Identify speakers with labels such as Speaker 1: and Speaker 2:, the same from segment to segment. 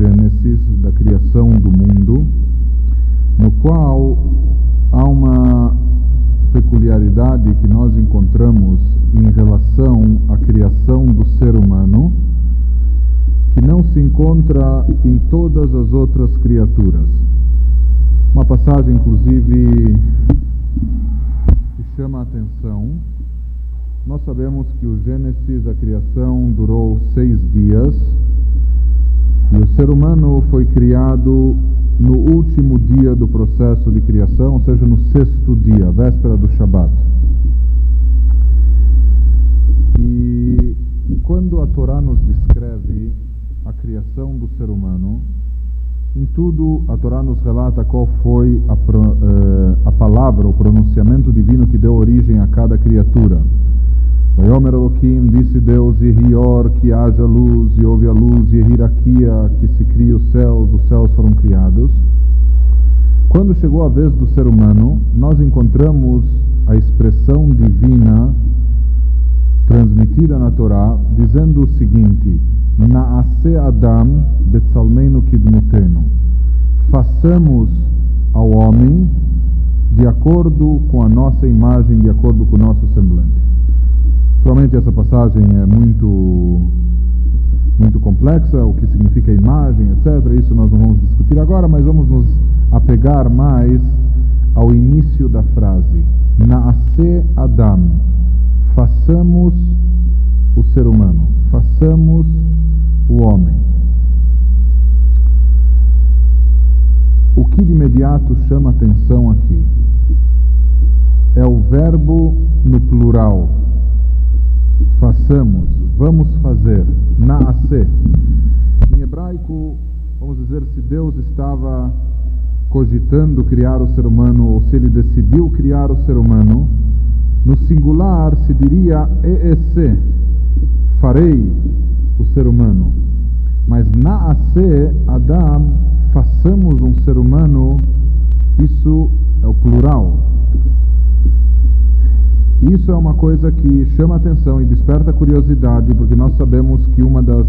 Speaker 1: Gênesis, da criação do mundo, no qual há uma peculiaridade que nós encontramos em relação à criação do ser humano, que não se encontra em todas as outras criaturas. Uma passagem, inclusive, que chama a atenção. Nós sabemos que o Gênesis, a criação, durou seis dias e o ser humano foi criado no último dia do processo de criação, ou seja, no sexto dia, véspera do Shabat. E quando a Torá nos descreve a criação do ser humano, em tudo a Torá nos relata qual foi a, uh, a palavra, o pronunciamento divino que deu origem a cada criatura. Vayomer Elohim, disse Deus, e Rior, que haja luz, e houve a luz, e hierarquia, que se cria os céus, os céus foram criados. Quando chegou a vez do ser humano, nós encontramos a expressão divina transmitida na Torá, dizendo o seguinte: Naase Adam betzalmeinu kidmutenu. Façamos ao homem de acordo com a nossa imagem, de acordo com o nosso semblante. Naturalmente essa passagem é muito muito complexa, o que significa imagem, etc. Isso nós não vamos discutir agora, mas vamos nos apegar mais ao início da frase. Naase Adam. Façamos o ser humano, façamos o homem. O que de imediato chama atenção aqui é o verbo no plural façamos, vamos fazer, naase. Em hebraico, vamos dizer, se Deus estava cogitando criar o ser humano, ou se ele decidiu criar o ser humano, no singular se diria eese, farei o ser humano. Mas naase, Adam, façamos um ser humano, isso é o plural. Isso é uma coisa que chama atenção e desperta curiosidade, porque nós sabemos que uma das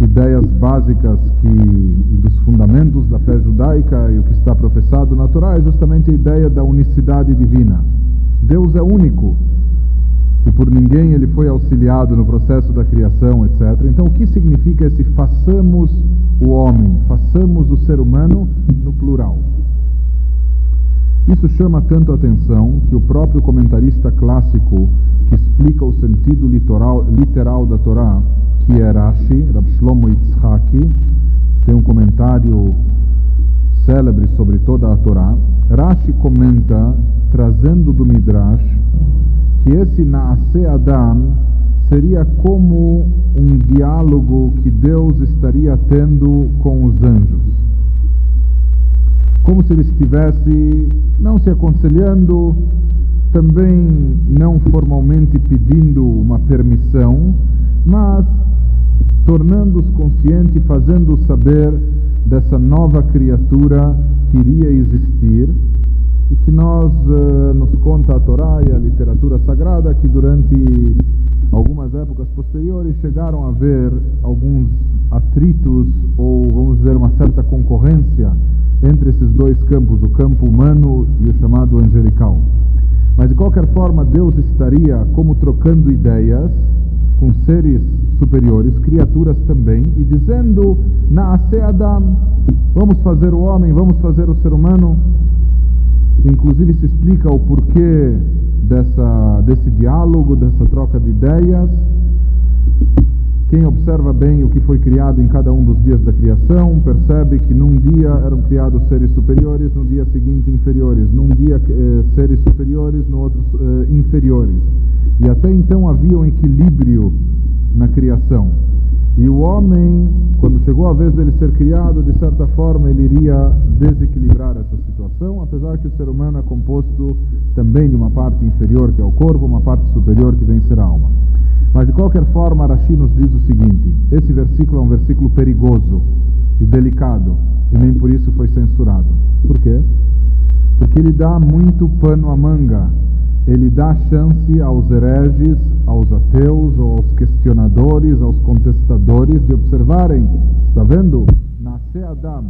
Speaker 1: ideias básicas que, e dos fundamentos da fé judaica e o que está professado na Torá é justamente a ideia da unicidade divina. Deus é único e por ninguém ele foi auxiliado no processo da criação, etc. Então, o que significa esse façamos o homem, façamos o ser humano no plural? Isso chama tanto atenção que o próprio comentarista clássico que explica o sentido literal, literal da Torá, que é Rashi, Rab Shlomo Yitzhaki, tem um comentário célebre sobre toda a Torá. Rashi comenta, trazendo do Midrash, que esse Naase Adam seria como um diálogo que Deus estaria tendo com os anjos como se ele estivesse não se aconselhando, também não formalmente pedindo uma permissão, mas tornando-os conscientes e fazendo-os saber dessa nova criatura que iria existir e que nós uh, nos conta a Torá e a literatura sagrada que durante algumas épocas posteriores chegaram a haver alguns atritos ou vamos dizer uma certa concorrência entre esses dois campos, o campo humano e o chamado angelical. Mas de qualquer forma, Deus estaria como trocando ideias com seres superiores, criaturas também, e dizendo: Naase Adam, vamos fazer o homem, vamos fazer o ser humano. Inclusive se explica o porquê dessa, desse diálogo, dessa troca de ideias. Quem observa bem o que foi criado em cada um dos dias da criação, percebe que num dia eram criados seres superiores, no dia seguinte inferiores, num dia eh, seres superiores, no outro eh, inferiores. E até então havia um equilíbrio na criação. E o homem, quando chegou a vez dele ser criado, de certa forma ele iria desequilibrar essa situação, apesar que o ser humano é composto também de uma parte inferior, que é o corpo, uma parte superior, que vem ser a alma. Mas de qualquer forma, Arashi nos diz o seguinte: esse versículo é um versículo perigoso e delicado, e nem por isso foi censurado. Por quê? Porque ele dá muito pano à manga ele dá chance aos hereges, aos ateus ou aos questionadores, aos contestadores de observarem, está vendo? Nasce Adam,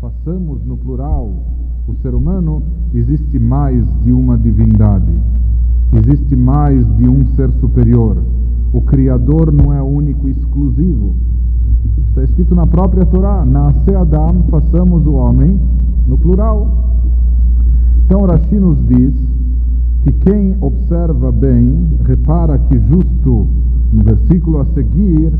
Speaker 1: façamos no plural o ser humano, existe mais de uma divindade, existe mais de um ser superior. O Criador não é único e exclusivo. Está escrito na própria Torá: Nasce Adam, façamos o homem, no plural. Então Rashi nos diz que quem observa bem, repara que justo no versículo a seguir,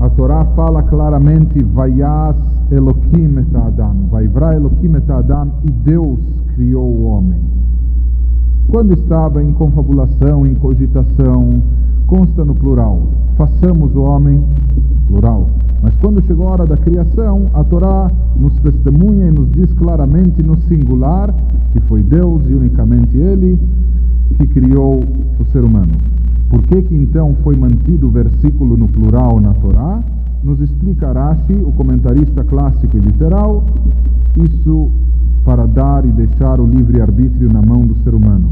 Speaker 1: a Torá fala claramente Vayas Elohim et Adam, Vaivra Elohim et Adam, e Deus criou o homem. Quando estava em confabulação, em cogitação, consta no plural, façamos o homem, plural. Mas quando chegou a hora da criação, a Torá nos testemunha e nos diz claramente no singular que foi Deus e unicamente Ele que criou o ser humano. Por que, que então foi mantido o versículo no plural na Torá? Nos explica Rashi, o comentarista clássico e literal, isso para dar e deixar o livre-arbítrio na mão do ser humano.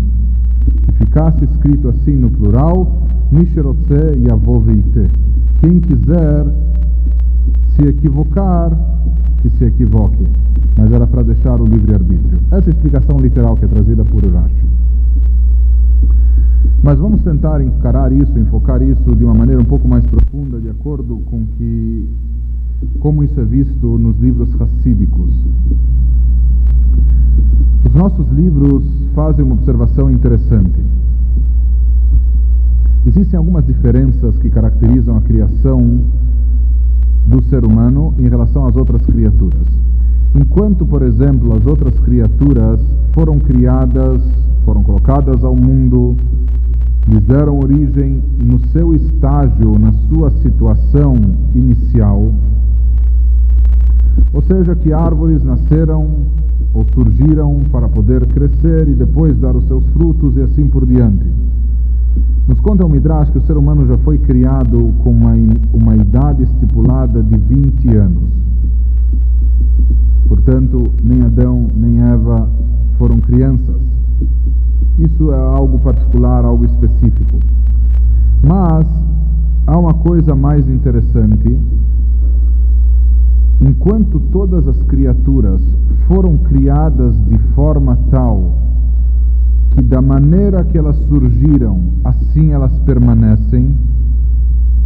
Speaker 1: Ficasse escrito assim no plural, Misherotze Yavoveite. Quem quiser se equivocar, que se equivoque. Mas era para deixar o livre-arbítrio. Essa é a explicação literal que é trazida por Urashi. Mas vamos tentar encarar isso, enfocar isso de uma maneira um pouco mais profunda, de acordo com que como isso é visto nos livros racídicos. Os nossos livros fazem uma observação interessante. Existem algumas diferenças que caracterizam a criação do ser humano em relação às outras criaturas. Enquanto, por exemplo, as outras criaturas foram criadas, foram colocadas ao mundo, lhes deram origem no seu estágio, na sua situação inicial, ou seja, que árvores nasceram ou surgiram para poder crescer e depois dar os seus frutos e assim por diante. Nos conta o Midrash que o ser humano já foi criado com uma, uma idade estipulada de 20 anos. Portanto, nem Adão nem Eva foram crianças. Isso é algo particular, algo específico. Mas há uma coisa mais interessante. Enquanto todas as criaturas foram criadas de forma tal que da maneira que elas surgiram, assim elas permanecem.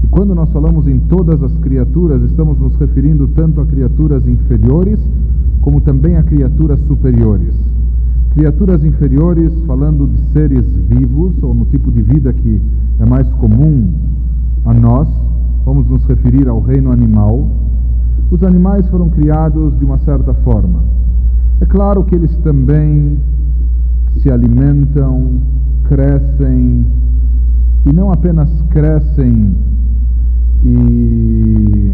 Speaker 1: E quando nós falamos em todas as criaturas, estamos nos referindo tanto a criaturas inferiores como também a criaturas superiores. Criaturas inferiores, falando de seres vivos, ou no tipo de vida que é mais comum a nós, vamos nos referir ao reino animal. Os animais foram criados de uma certa forma. É claro que eles também se alimentam, crescem, e não apenas crescem e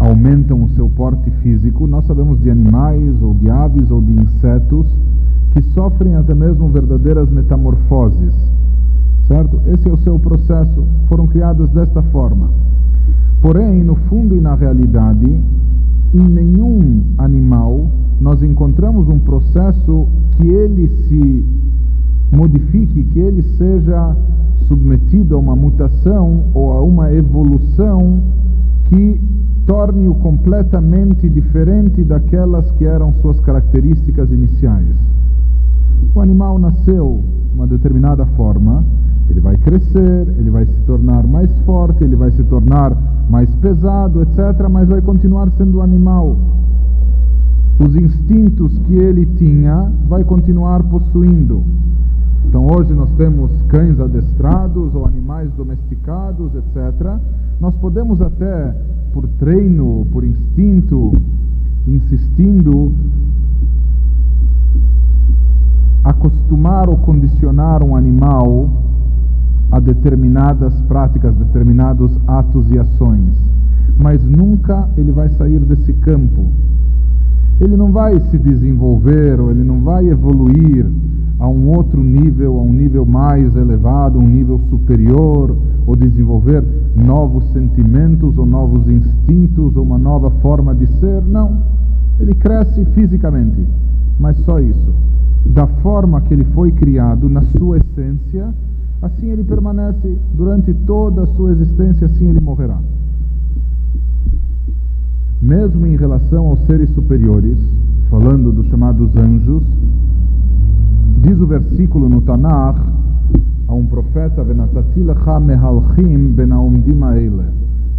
Speaker 1: aumentam o seu porte físico, nós sabemos de animais ou de aves ou de insetos que sofrem até mesmo verdadeiras metamorfoses, certo? Esse é o seu processo, foram criados desta forma. Porém, no fundo e na realidade, em nenhum animal nós encontramos um processo que ele se modifique, que ele seja submetido a uma mutação ou a uma evolução que torne-o completamente diferente daquelas que eram suas características iniciais. O animal nasceu uma determinada forma, ele vai crescer, ele vai se tornar mais forte, ele vai se tornar mais pesado, etc., mas vai continuar sendo animal. Os instintos que ele tinha, vai continuar possuindo. Então hoje nós temos cães adestrados ou animais domesticados, etc. Nós podemos até, por treino, por instinto, insistindo, acostumar ou condicionar um animal a determinadas práticas, determinados atos e ações. Mas nunca ele vai sair desse campo. Ele não vai se desenvolver ou ele não vai evoluir a um outro nível, a um nível mais elevado, um nível superior, ou desenvolver novos sentimentos ou novos instintos ou uma nova forma de ser. Não. Ele cresce fisicamente, mas só isso. da forma que ele foi criado, na sua essência, assim ele permanece durante toda a sua existência, assim ele morrerá. Mesmo em relação aos seres superiores, falando dos chamados anjos, diz o versículo no Tanakh, a um profeta,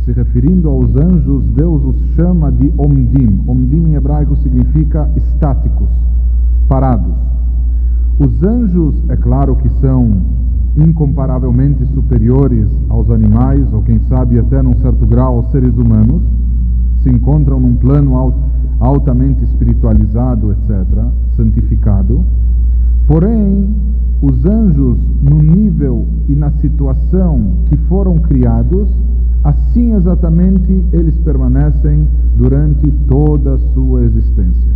Speaker 1: se referindo aos anjos, Deus os chama de Omdim. Omdim em hebraico significa estáticos, parados. Os anjos, é claro que são incomparavelmente superiores aos animais, ou quem sabe até num certo grau aos seres humanos, se encontram num plano altamente espiritualizado, etc., santificado. Porém, os anjos, no nível e na situação que foram criados, assim exatamente eles permanecem durante toda a sua existência.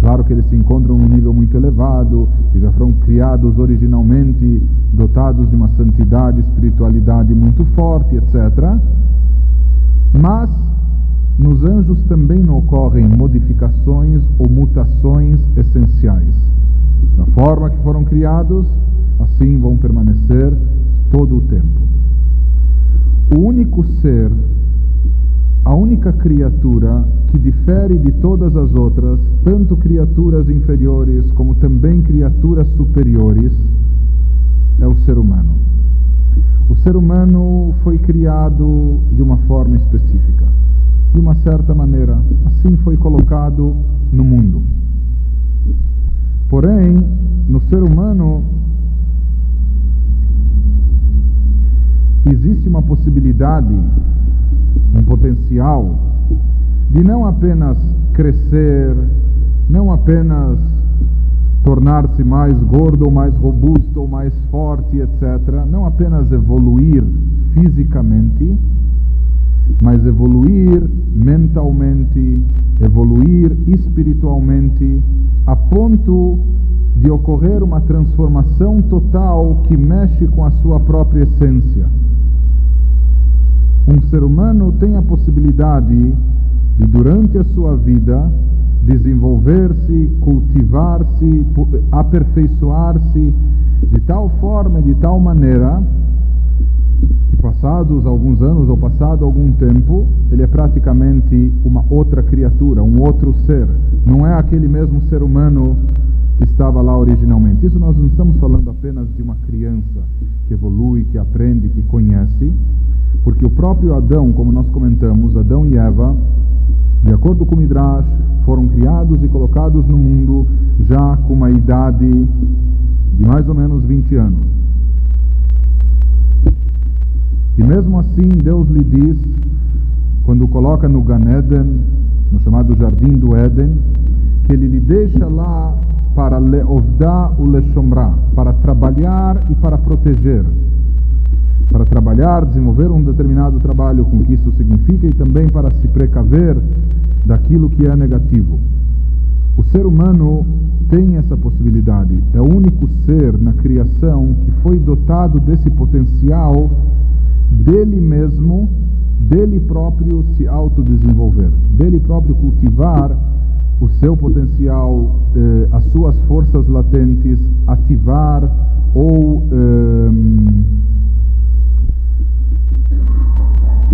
Speaker 1: Claro que eles se encontram num nível muito elevado e já foram criados originalmente dotados de uma santidade, espiritualidade muito forte, etc. Mas nos anjos também não ocorrem modificações ou mutações essenciais. Da forma que foram criados, assim vão permanecer todo o tempo. O único ser a única criatura que difere de todas as outras, tanto criaturas inferiores como também criaturas superiores, é o ser humano. O ser humano foi criado de uma forma específica, de uma certa maneira, assim foi colocado no mundo. Porém, no ser humano existe uma possibilidade um potencial de não apenas crescer, não apenas tornar-se mais gordo ou mais robusto ou mais forte, etc. Não apenas evoluir fisicamente, mas evoluir mentalmente, evoluir espiritualmente, a ponto de ocorrer uma transformação total que mexe com a sua própria essência um ser humano tem a possibilidade de, durante a sua vida, desenvolver-se, cultivar-se, aperfeiçoar-se de tal forma e de tal maneira que, passados alguns anos ou passado algum tempo, ele é praticamente uma outra criatura, um outro ser. Não é aquele mesmo ser humano estava lá originalmente. Isso nós não estamos falando apenas de uma criança que evolui, que aprende, que conhece, porque o próprio Adão, como nós comentamos, Adão e Eva, de acordo com o Midrash, foram criados e colocados no mundo já com uma idade de mais ou menos 20 anos. E mesmo assim, Deus lhe diz, quando coloca no Gan Eden, no chamado Jardim do Éden, que ele lhe deixa lá para leovda o leshomra, para trabalhar e para proteger para trabalhar, desenvolver um determinado trabalho com o que isso significa e também para se precaver daquilo que é negativo. O ser humano tem essa possibilidade, é o único ser na criação que foi dotado desse potencial dele mesmo, dele próprio se autodesenvolver, dele próprio cultivar o seu potencial, eh, as suas forças latentes, ativar ou. Eh,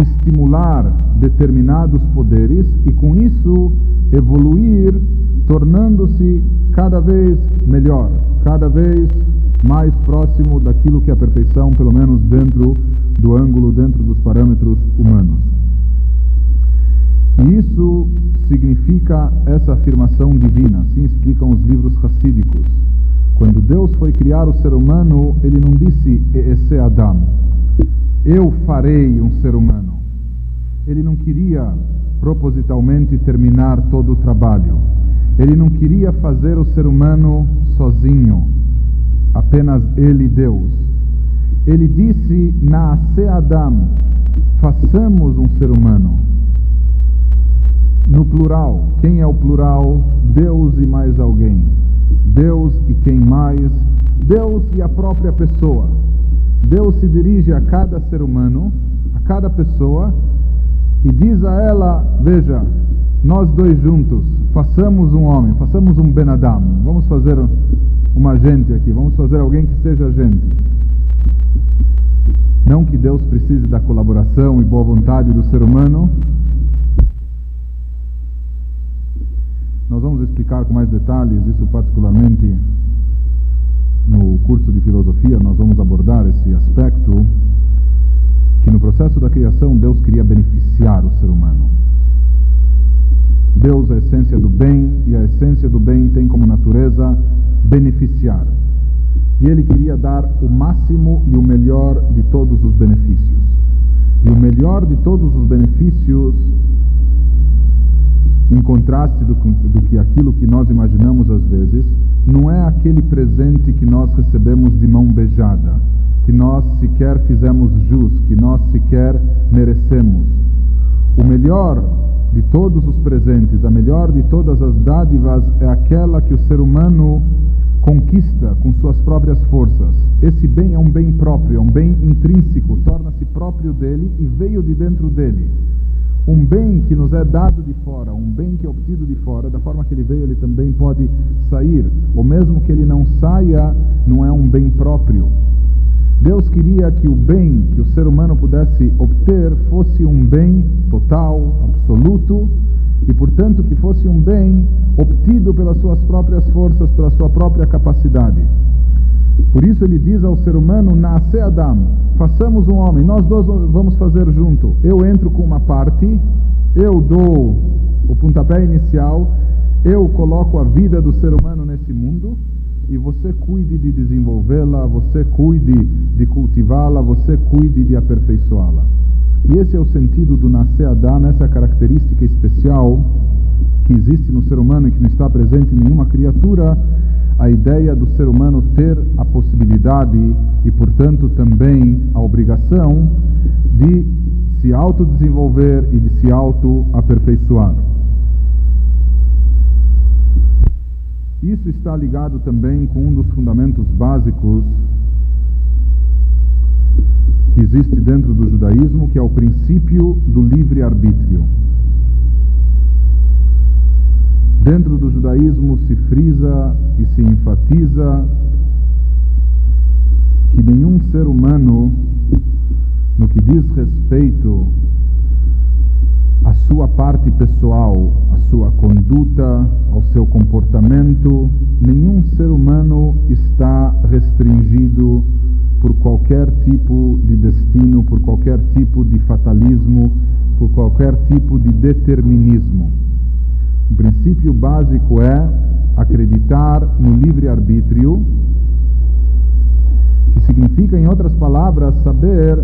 Speaker 1: estimular determinados poderes e com isso evoluir, tornando-se cada vez melhor, cada vez mais próximo daquilo que é a perfeição, pelo menos dentro do ângulo, dentro dos parâmetros humanos. E isso significa essa afirmação divina, assim explicam os livros racídicos. Quando Deus foi criar o ser humano, ele não disse esse Adam, eu farei um ser humano. Ele não queria propositalmente terminar todo o trabalho. Ele não queria fazer o ser humano sozinho, apenas ele Deus. Ele disse: Naase Adam, façamos um ser humano. No plural, quem é o plural? Deus e mais alguém. Deus e quem mais? Deus e a própria pessoa. Deus se dirige a cada ser humano, a cada pessoa, e diz a ela: Veja, nós dois juntos, façamos um homem, façamos um Benadam, vamos fazer uma gente aqui, vamos fazer alguém que seja gente. Não que Deus precise da colaboração e boa vontade do ser humano. Nós vamos explicar com mais detalhes, isso particularmente no curso de filosofia, nós vamos abordar esse aspecto que no processo da criação Deus queria beneficiar o ser humano. Deus é a essência do bem e a essência do bem tem como natureza beneficiar. E ele queria dar o máximo e o melhor de todos os benefícios. E o melhor de todos os benefícios, em contraste do, do que aquilo que nós imaginamos às vezes, não é aquele presente que nós recebemos de mão beijada, que nós sequer fizemos jus, que nós sequer merecemos. O melhor de todos os presentes, a melhor de todas as dádivas é aquela que o ser humano conquista com suas próprias forças. Esse bem é um bem próprio, é um bem intrínseco, torna-se próprio dele e veio de dentro dele. Um bem que nos é dado de fora, um bem que é obtido de fora, da forma que ele veio, ele também pode sair. Ou mesmo que ele não saia, não é um bem próprio. Deus queria que o bem que o ser humano pudesse obter fosse um bem total, absoluto, e portanto que fosse um bem obtido pelas suas próprias forças, pela sua própria capacidade. Por isso ele diz ao ser humano: Nasce Adam, façamos um homem, nós dois vamos fazer junto. Eu entro com uma parte, eu dou o pontapé inicial, eu coloco a vida do ser humano nesse mundo e você cuide de desenvolvê-la, você cuide de cultivá-la, você cuide de aperfeiçoá-la. E esse é o sentido do nascer Adão, essa característica especial que existe no ser humano e que não está presente em nenhuma criatura, a ideia do ser humano ter a possibilidade e, portanto, também a obrigação de se autodesenvolver e de se auto-aperfeiçoar. Isso está ligado também com um dos fundamentos básicos que existe dentro do judaísmo, que é o princípio do livre-arbítrio. Dentro do judaísmo se frisa e se enfatiza que nenhum ser humano, no que diz respeito à sua parte pessoal, à sua conduta, ao seu comportamento, nenhum ser humano está restringido por qualquer tipo de destino, por qualquer tipo de fatalismo, por qualquer tipo de determinismo. O princípio básico é acreditar no livre-arbítrio, que significa, em outras palavras, saber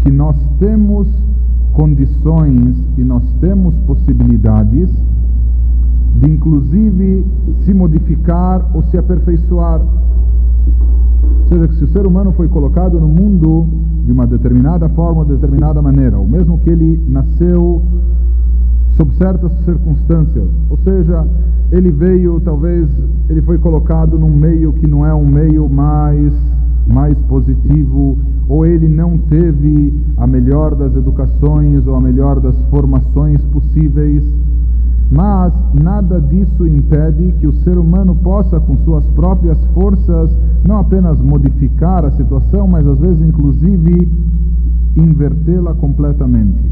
Speaker 1: que nós temos condições e nós temos possibilidades de, inclusive, se modificar ou se aperfeiçoar. Ou seja, que se o ser humano foi colocado no mundo de uma determinada forma, de determinada maneira, ou mesmo que ele nasceu sob certas circunstâncias, ou seja, ele veio, talvez, ele foi colocado num meio que não é um meio mais mais positivo, ou ele não teve a melhor das educações ou a melhor das formações possíveis, mas nada disso impede que o ser humano possa, com suas próprias forças, não apenas modificar a situação, mas às vezes, inclusive, invertê-la completamente.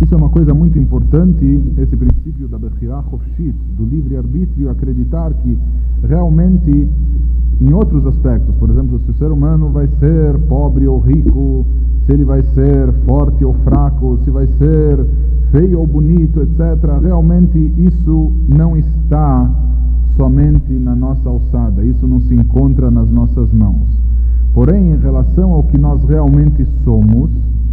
Speaker 1: Isso é uma coisa muito importante, esse princípio da Bechirah Chofshit, do livre-arbítrio, acreditar que realmente, em outros aspectos, por exemplo, se o ser humano vai ser pobre ou rico, se ele vai ser forte ou fraco, se vai ser feio ou bonito, etc. Realmente isso não está somente na nossa alçada, isso não se encontra nas nossas mãos. Porém, em relação ao que nós realmente somos,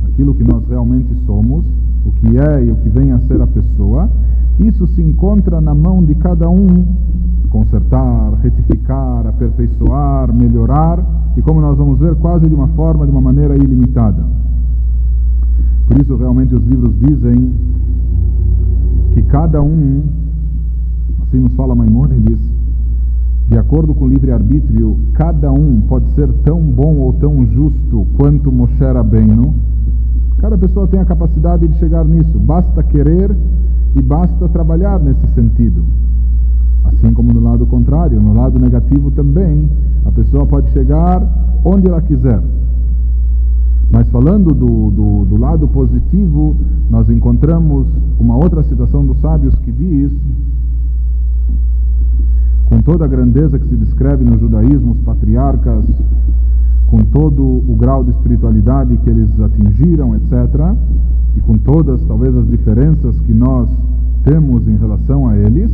Speaker 1: aquilo que nós realmente somos, o que é e o que vem a ser a pessoa, isso se encontra na mão de cada um consertar, retificar, aperfeiçoar, melhorar e, como nós vamos ver, quase de uma forma, de uma maneira ilimitada. Por isso, realmente, os livros dizem que cada um, assim nos fala Maimônides, de acordo com o livre-arbítrio, cada um pode ser tão bom ou tão justo quanto Moshe Rabbeinu, Cada pessoa tem a capacidade de chegar nisso, basta querer e basta trabalhar nesse sentido. Assim como no lado contrário, no lado negativo também, a pessoa pode chegar onde ela quiser. Mas falando do, do, do, lado positivo, nós encontramos uma outra citação dos sábios que diz, com toda a grandeza que se descreve no judaísmo, os patriarcas, com todo o grau de espiritualidade que eles atingiram, etc., e com todas, talvez, as diferenças que nós temos em relação a eles,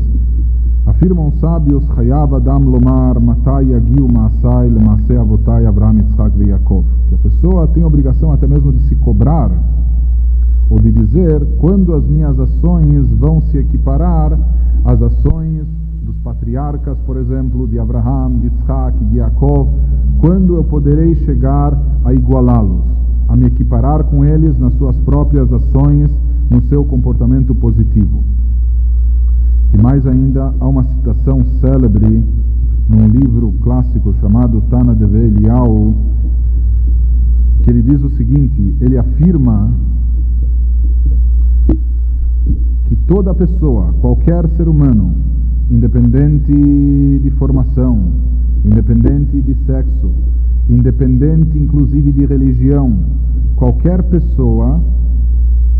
Speaker 1: Afirmam os sábios, Hayav Adam Lomar, Matai Agiu Maasai, Lemasei Avotai, Abraham, Yitzhak Yaakov. Que a pessoa tem a obrigação até mesmo de se cobrar, ou de dizer, quando as minhas ações vão se equiparar às ações dos patriarcas, por exemplo, de Abraham, de Yitzhak, de Yaakov, quando eu poderei chegar a igualá-los, a me equiparar com eles nas suas próprias ações, no seu comportamento positivo. E mais ainda, há uma citação célebre num livro clássico chamado Tana de Eliyahu, que ele diz o seguinte, ele afirma que toda pessoa, qualquer ser humano, independente de formação, independente de sexo, independente inclusive de religião, qualquer pessoa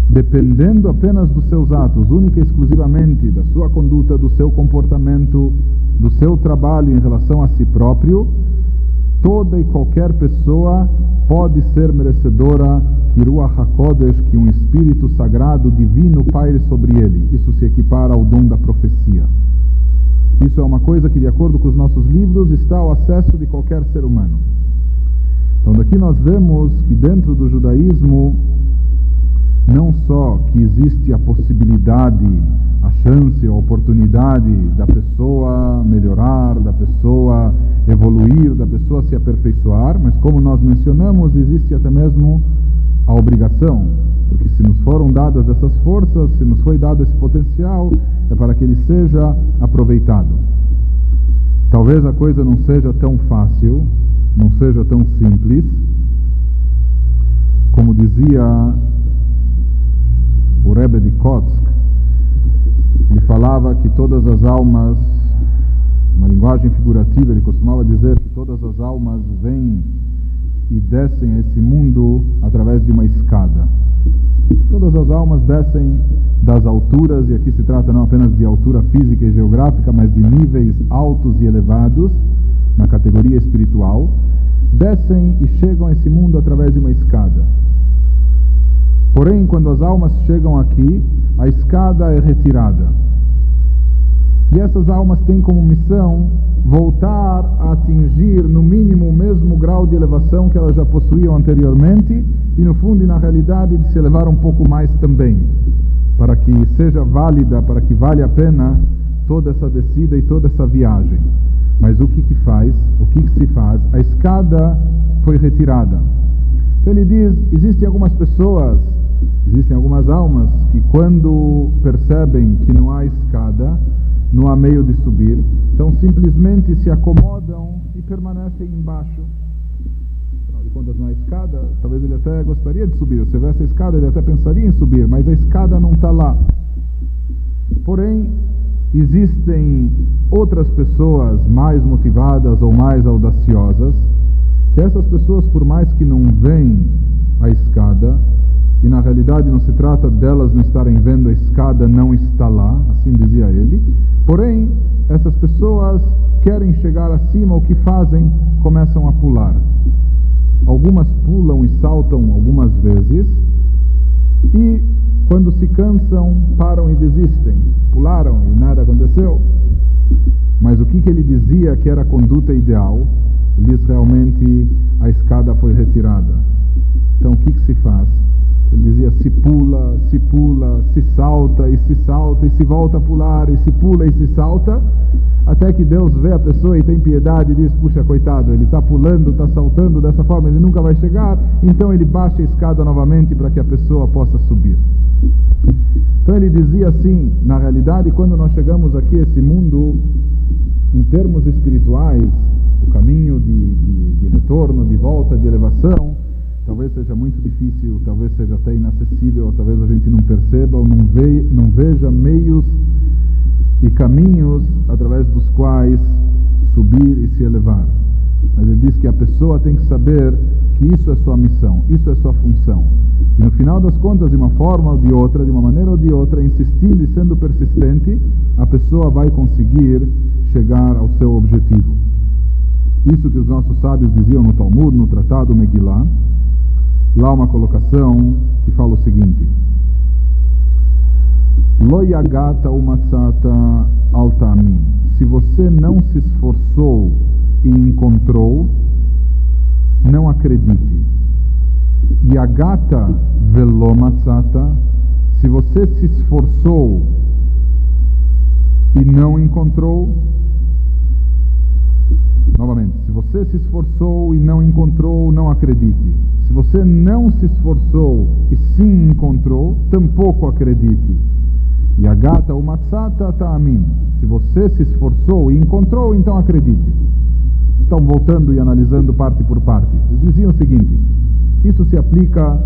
Speaker 1: dependendo apenas dos seus atos, única e exclusivamente da sua conduta, do seu comportamento, do seu trabalho em relação a si próprio, toda e qualquer pessoa pode ser merecedora que Ruach HaKodesh, que um espírito sagrado divino paire sobre ele. Isso se equipara ao dom da profecia. Isso é uma coisa que, de acordo com os nossos livros, está ao acesso de qualquer ser humano. Então, daqui nós vemos que dentro do judaísmo não só que existe a possibilidade, a chance, a oportunidade da pessoa melhorar, da pessoa evoluir, da pessoa se aperfeiçoar, mas como nós mencionamos, existe até mesmo a obrigação, porque se nos foram dadas essas forças, se nos foi dado esse potencial, é para que ele seja aproveitado. Talvez a coisa não seja tão fácil, não seja tão simples, como dizia o Rebbe de Kotsk, ele falava que todas as almas, uma linguagem figurativa, ele costumava dizer que todas as almas vêm e descem a esse mundo através de uma escada. Todas as almas descem das alturas, e aqui se trata não apenas de altura física e geográfica, mas de níveis altos e elevados na categoria espiritual, descem e chegam a esse mundo através de uma escada. Porém, quando as almas chegam aqui, a escada é retirada. E essas almas têm como missão voltar a atingir no mínimo o mesmo grau de elevação que elas já possuíam anteriormente e no fundo e na realidade de se elevar um pouco mais também, para que seja válida, para que vale a pena toda essa descida e toda essa viagem. Mas o que que faz? O que que se faz? A escada foi retirada. Então ele diz, existem algumas pessoas Existem algumas almas que, quando percebem que não há escada, não há meio de subir, então simplesmente se acomodam e permanecem embaixo. Afinal de contas, não há escada, talvez ele até gostaria de subir. Se houvesse a escada, ele até pensaria em subir, mas a escada não está lá. Porém, existem outras pessoas mais motivadas ou mais audaciosas, que essas pessoas, por mais que não veem a escada, e na realidade não se trata delas não estarem vendo a escada não está lá, assim dizia ele. Porém, essas pessoas querem chegar acima, o que fazem? Começam a pular. Algumas pulam e saltam algumas vezes e quando se cansam, param e desistem. Pularam e nada aconteceu. Mas o que, que ele dizia que era a conduta ideal? Diz realmente a escada foi retirada. Então o que, que se faz? Ele dizia: se pula, se pula, se salta e se salta e se volta a pular e se pula e se salta, até que Deus vê a pessoa e tem piedade e diz: puxa, coitado, ele está pulando, está saltando dessa forma, ele nunca vai chegar. Então ele baixa a escada novamente para que a pessoa possa subir. Então ele dizia assim: na realidade, quando nós chegamos aqui a esse mundo, em termos espirituais, o caminho de, de, de retorno, de volta, de elevação talvez seja muito difícil, talvez seja até inacessível, talvez a gente não perceba ou não, ve não veja meios e caminhos através dos quais subir e se elevar. Mas ele diz que a pessoa tem que saber que isso é sua missão, isso é sua função. E no final das contas, de uma forma ou de outra, de uma maneira ou de outra, insistindo e sendo persistente, a pessoa vai conseguir chegar ao seu objetivo. Isso que os nossos sábios diziam no Talmud, no Tratado Megillah, lá uma colocação que fala o seguinte: Loyagata umatzata altamin. Se você não se esforçou e encontrou, não acredite. Yagata velomatzata. Se você se esforçou e não encontrou, novamente, se você se esforçou e não encontrou, não acredite. Se você não se esforçou e sim encontrou, tampouco acredite. Yagata umatzata ta'amin. Se você se esforçou e encontrou, então acredite. Então, voltando e analisando parte por parte, eles diziam o seguinte: isso se aplica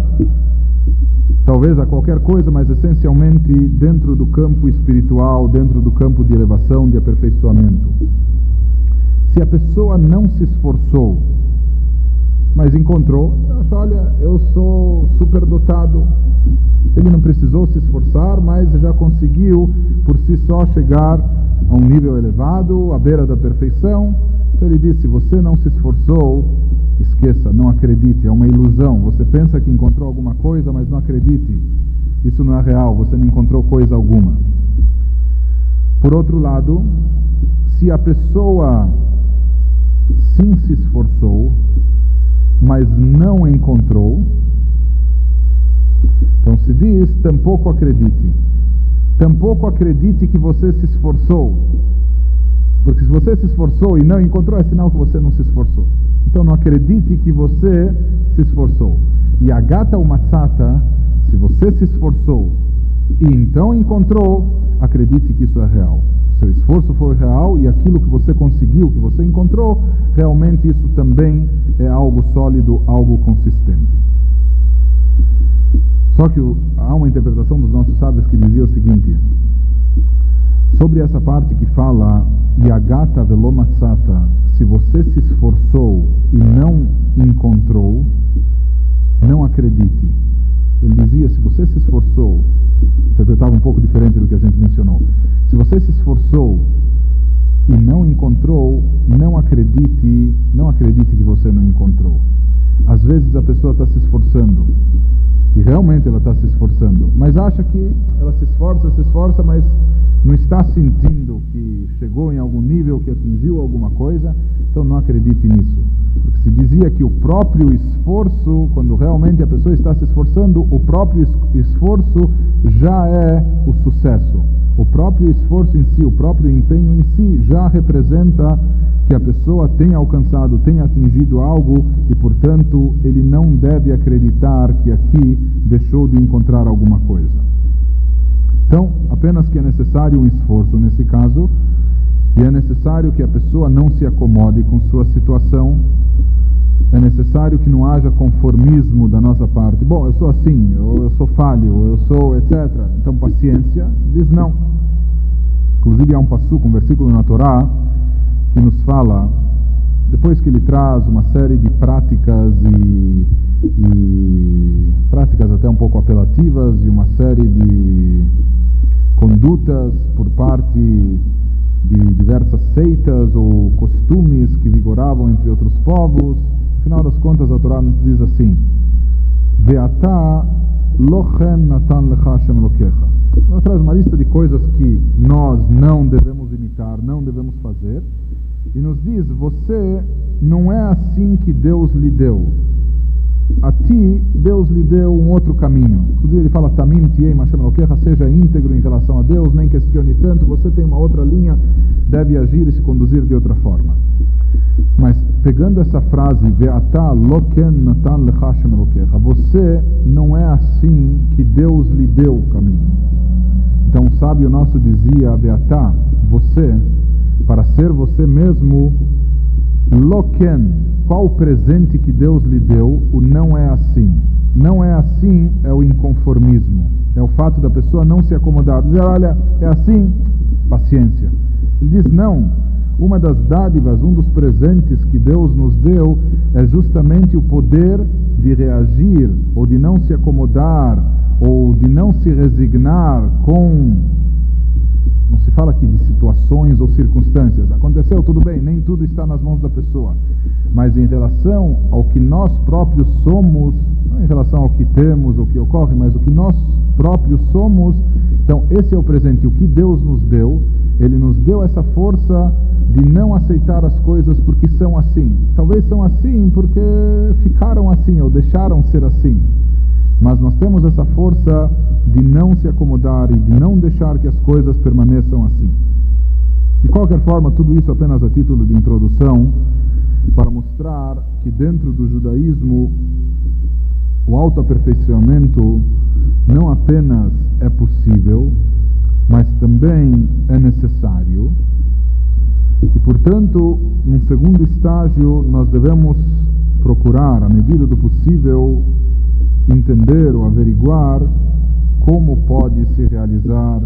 Speaker 1: talvez a qualquer coisa, mas essencialmente dentro do campo espiritual, dentro do campo de elevação, de aperfeiçoamento. Se a pessoa não se esforçou, mas encontrou, acha, olha, eu sou superdotado. Ele não precisou se esforçar, mas já conseguiu por si só chegar a um nível elevado, à beira da perfeição. Então ele disse: você não se esforçou, esqueça, não acredite, é uma ilusão. Você pensa que encontrou alguma coisa, mas não acredite. Isso não é real, você não encontrou coisa alguma. Por outro lado, se a pessoa sim se esforçou, mas não encontrou, então se diz: tampouco acredite. Tampouco acredite que você se esforçou. Porque se você se esforçou e não encontrou, é sinal que você não se esforçou. Então não acredite que você se esforçou. E a gata o matzata, se você se esforçou e então encontrou, acredite que isso é real. Seu esforço foi real e aquilo que você conseguiu, que você encontrou, realmente isso também é algo sólido, algo consistente. Só que há uma interpretação dos nossos sábios que dizia o seguinte: sobre essa parte que fala Yagata velomatsata, se você se esforçou e não encontrou, não acredite. Ele dizia: se você se esforçou, interpretava um pouco diferente do que a gente mencionou. Se você se esforçou e não encontrou, não acredite, não acredite que você não encontrou. Às vezes a pessoa está se esforçando e realmente ela está se esforçando, mas acha que ela se esforça, se esforça, mas não está sentindo que chegou em algum nível, que atingiu alguma coisa, então não acredite nisso. Porque se dizia que o próprio esforço, quando realmente a pessoa está se esforçando, o próprio esforço já é o sucesso. O próprio esforço em si, o próprio empenho em si já representa que a pessoa tenha alcançado, tenha atingido algo e, portanto, ele não deve acreditar que aqui deixou de encontrar alguma coisa. Então, apenas que é necessário um esforço nesse caso, e é necessário que a pessoa não se acomode com sua situação, é necessário que não haja conformismo da nossa parte. Bom, eu sou assim, eu, eu sou falho, eu sou etc. Então, paciência, diz não. Inclusive, há um passo, um versículo na Torá, que nos fala, depois que ele traz uma série de práticas e, e práticas até um pouco apelativas e uma série de condutas por parte de diversas seitas ou costumes que vigoravam entre outros povos. No final das contas, a Torá nos diz assim: Veatá lochem natan lecha Hashem elokecha. Ela traz uma lista de coisas que nós não devemos imitar, não devemos fazer, e nos diz: você não é assim que Deus lhe deu. A ti, Deus lhe deu um outro caminho. Inclusive, ele fala: Tamim tiei Hashem elokecha, seja íntegro em relação a Deus, nem questione tanto. Você tem uma outra linha, deve agir e se conduzir de outra forma. Mas pegando essa frase, Ve'ata loken natan lechashem elokecha, você não é assim que Deus lhe deu o caminho. Então o sábio nosso dizia, Ve'ata, você, para ser você mesmo, loken, qual o presente que Deus lhe deu, o não é assim. Não é assim é o inconformismo. É o fato da pessoa não se acomodar. Dizer, olha, é assim, paciência. Ele diz, não. Uma das dádivas, um dos presentes que Deus nos deu é justamente o poder de reagir ou de não se acomodar ou de não se resignar com não se fala aqui de situações ou circunstâncias. Aconteceu, tudo bem, nem tudo está nas mãos da pessoa. Mas em relação ao que nós próprios somos, não em relação ao que temos, o que ocorre, mas o que nós próprios somos, então esse é o presente. O que Deus nos deu, Ele nos deu essa força de não aceitar as coisas porque são assim. Talvez são assim porque ficaram assim ou deixaram ser assim. Mas nós temos essa força de não se acomodar e de não deixar que as coisas permaneçam assim. De qualquer forma, tudo isso apenas a título de introdução para mostrar que dentro do judaísmo o autoaperfeiçoamento não apenas é possível, mas também é necessário. E, portanto, num segundo estágio, nós devemos procurar, à medida do possível, entender ou averiguar como pode se realizar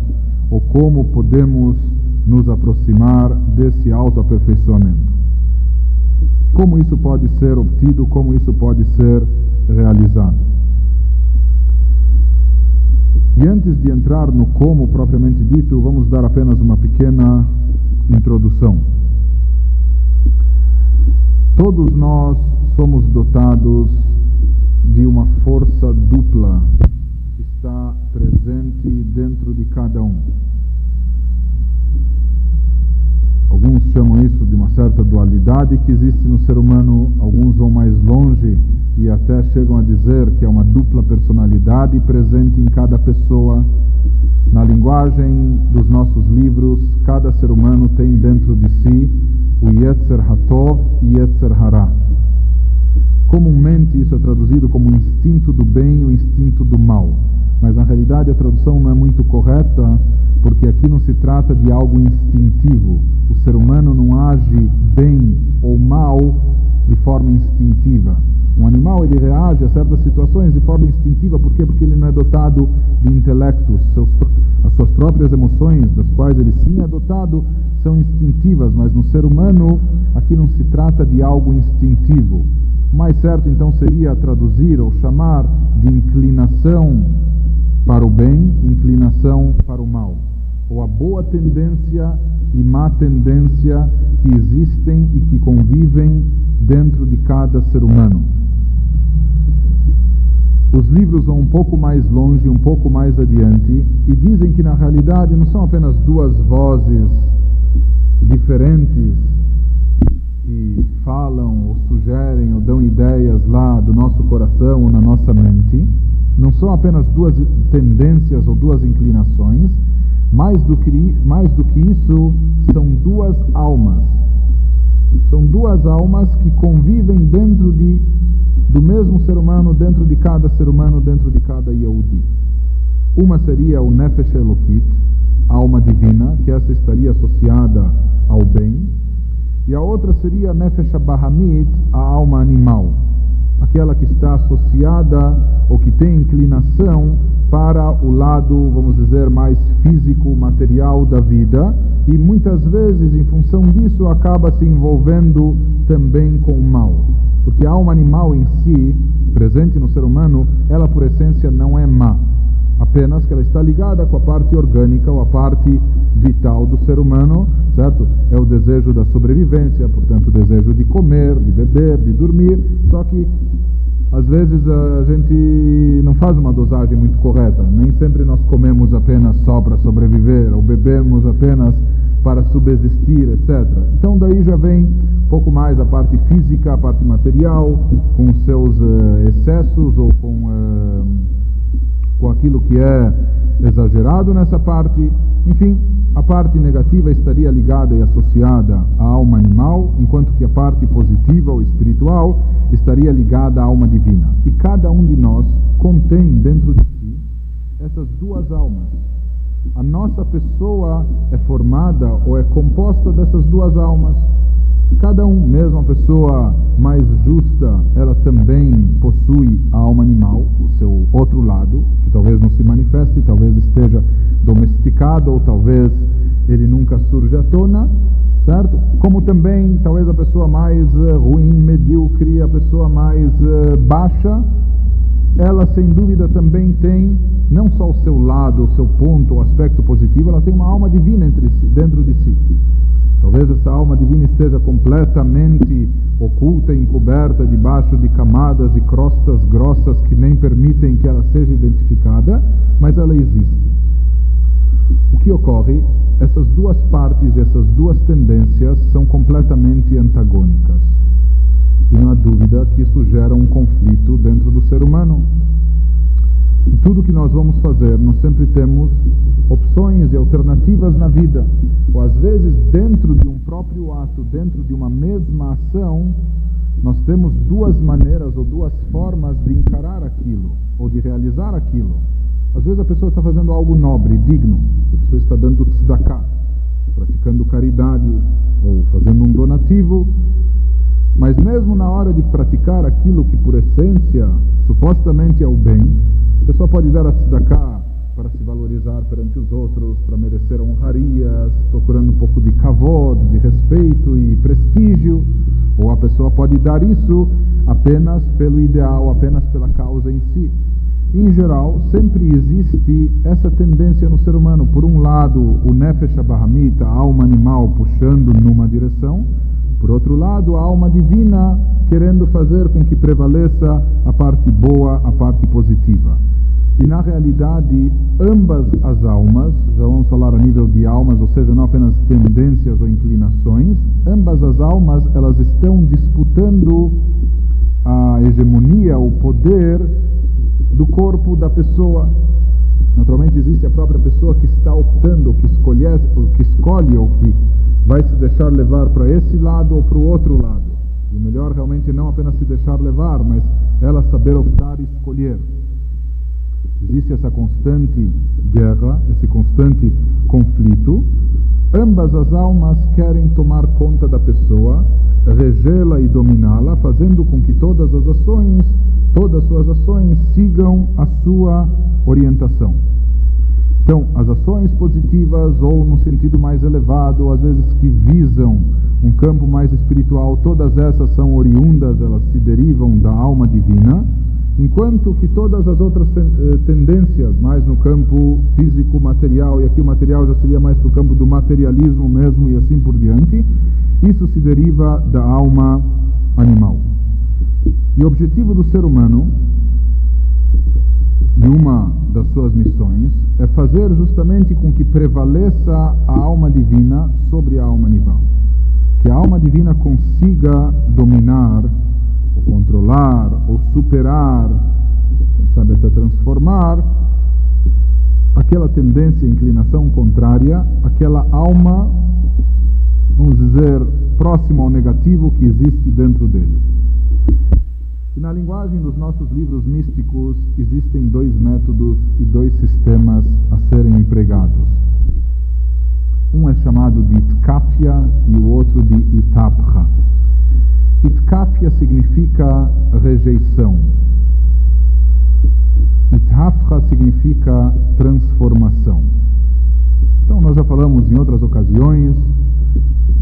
Speaker 1: ou como podemos nos aproximar desse autoaperfeiçoamento. Como isso pode ser obtido, como isso pode ser realizado. E antes de entrar no como propriamente dito, vamos dar apenas uma pequena introdução. Todos nós somos dotados de uma força dupla que está presente dentro de cada um. Alguns chamam isso de uma certa dualidade que existe no ser humano, alguns vão mais longe e até chegam a dizer que é uma dupla personalidade presente em cada pessoa. Na linguagem dos nossos livros, cada ser humano tem dentro de si o Yetzer Hatov e Yetzer Hara. Comumente isso é traduzido como o instinto do bem e o instinto do mal. Mas na realidade a tradução não é muito correta, porque aqui não se trata de algo instintivo. O ser humano não age bem ou mal de forma instintiva. Um animal ele reage a certas situações de forma instintiva, por quê? Porque ele não é dotado de intelecto, seus, as suas próprias emoções, das quais ele sim é dotado, são instintivas, mas no ser humano aqui não se trata de algo instintivo. Mais certo então seria traduzir ou chamar de inclinação para o bem, inclinação para o mal, ou a boa tendência e má tendência que existem e que convivem dentro de cada ser humano. Os livros vão um pouco mais longe, um pouco mais adiante, e dizem que na realidade não são apenas duas vozes diferentes que falam ou sugerem ou dão ideias lá do nosso coração ou na nossa mente, não são apenas duas tendências ou duas inclinações, mais do que, mais do que isso, são duas almas. São duas almas que convivem dentro de, do mesmo ser humano, dentro de cada ser humano, dentro de cada Yehudi. Uma seria o Nefesh Elokit, alma divina, que essa estaria associada ao bem, e a outra seria Nefesh Bahamit, a alma animal, aquela que está associada ou que tem inclinação para o lado, vamos dizer, mais físico, material da vida, e muitas vezes, em função disso, acaba se envolvendo também com o mal. Porque a alma animal em si, presente no ser humano, ela por essência não é má apenas que ela está ligada com a parte orgânica ou a parte vital do ser humano, certo? É o desejo da sobrevivência, portanto, o desejo de comer, de beber, de dormir, só que às vezes a gente não faz uma dosagem muito correta. Nem sempre nós comemos apenas só para sobreviver, ou bebemos apenas para subsistir, etc. Então daí já vem um pouco mais a parte física, a parte material, com seus uh, excessos ou com uh, com aquilo que é exagerado nessa parte. Enfim, a parte negativa estaria ligada e associada à alma animal, enquanto que a parte positiva ou espiritual estaria ligada à alma divina. E cada um de nós contém dentro de si essas duas almas. A nossa pessoa é formada ou é composta dessas duas almas. Cada um, mesmo a pessoa mais justa, ela também possui a alma animal, o seu outro lado, que talvez não se manifeste, talvez esteja domesticado, ou talvez ele nunca surge à tona, certo? Como também, talvez a pessoa mais uh, ruim, medíocre, a pessoa mais uh, baixa, ela sem dúvida também tem não só o seu lado, o seu ponto, o aspecto positivo, ela tem uma alma divina si, dentro de si. Talvez essa alma divina esteja completamente oculta encoberta debaixo de camadas e crostas grossas que nem permitem que ela seja identificada, mas ela existe. O que ocorre? Essas duas partes, essas duas tendências são completamente antagônicas. E não há dúvida que isso gera um conflito dentro do ser humano. Tudo que nós vamos fazer, nós sempre temos opções e alternativas na vida. Ou às vezes, dentro de um próprio ato, dentro de uma mesma ação, nós temos duas maneiras ou duas formas de encarar aquilo, ou de realizar aquilo. Às vezes a pessoa está fazendo algo nobre, digno, a pessoa está dando tzedakah, praticando caridade, ou fazendo um donativo, mas mesmo na hora de praticar aquilo que por essência supostamente é o bem, a pessoa pode dar a tzedakah para se valorizar perante os outros, para merecer honrarias, procurando um pouco de kavod, de respeito e prestígio, ou a pessoa pode dar isso apenas pelo ideal, apenas pela causa em si. Em geral, sempre existe essa tendência no ser humano. Por um lado, o nefesh abahamita, a alma animal, puxando numa direção, por outro lado, a alma divina querendo fazer com que prevaleça a parte boa, a parte positiva. E na realidade, ambas as almas, já vamos falar a nível de almas, ou seja, não apenas tendências ou inclinações, ambas as almas elas estão disputando a hegemonia, o poder do corpo da pessoa. Naturalmente existe a própria pessoa que está optando, que escolhe, que escolhe ou que vai se deixar levar para esse lado ou para o outro lado. E o melhor realmente não apenas se deixar levar, mas ela saber optar e escolher. Existe essa constante guerra, esse constante conflito. Ambas as almas querem tomar conta da pessoa, regê-la e dominá-la, fazendo com que todas as ações, todas as suas ações sigam a sua orientação. Então, as ações positivas ou num sentido mais elevado, às vezes que visam um campo mais espiritual, todas essas são oriundas, elas se derivam da alma divina, enquanto que todas as outras eh, tendências, mais no campo físico, material, e aqui o material já seria mais para o campo do materialismo mesmo e assim por diante, isso se deriva da alma animal. E o objetivo do ser humano e uma das suas missões é fazer justamente com que prevaleça a alma divina sobre a alma animal. Que a alma divina consiga dominar, ou controlar, ou superar, quem sabe até transformar, aquela tendência, inclinação contrária, aquela alma, vamos dizer, próxima ao negativo que existe dentro dele. E na linguagem dos nossos livros místicos existem dois métodos e dois sistemas a serem empregados. Um é chamado de Itkafia e o outro de Itapha. Itkafia significa rejeição. Itapha significa transformação. Então, nós já falamos em outras ocasiões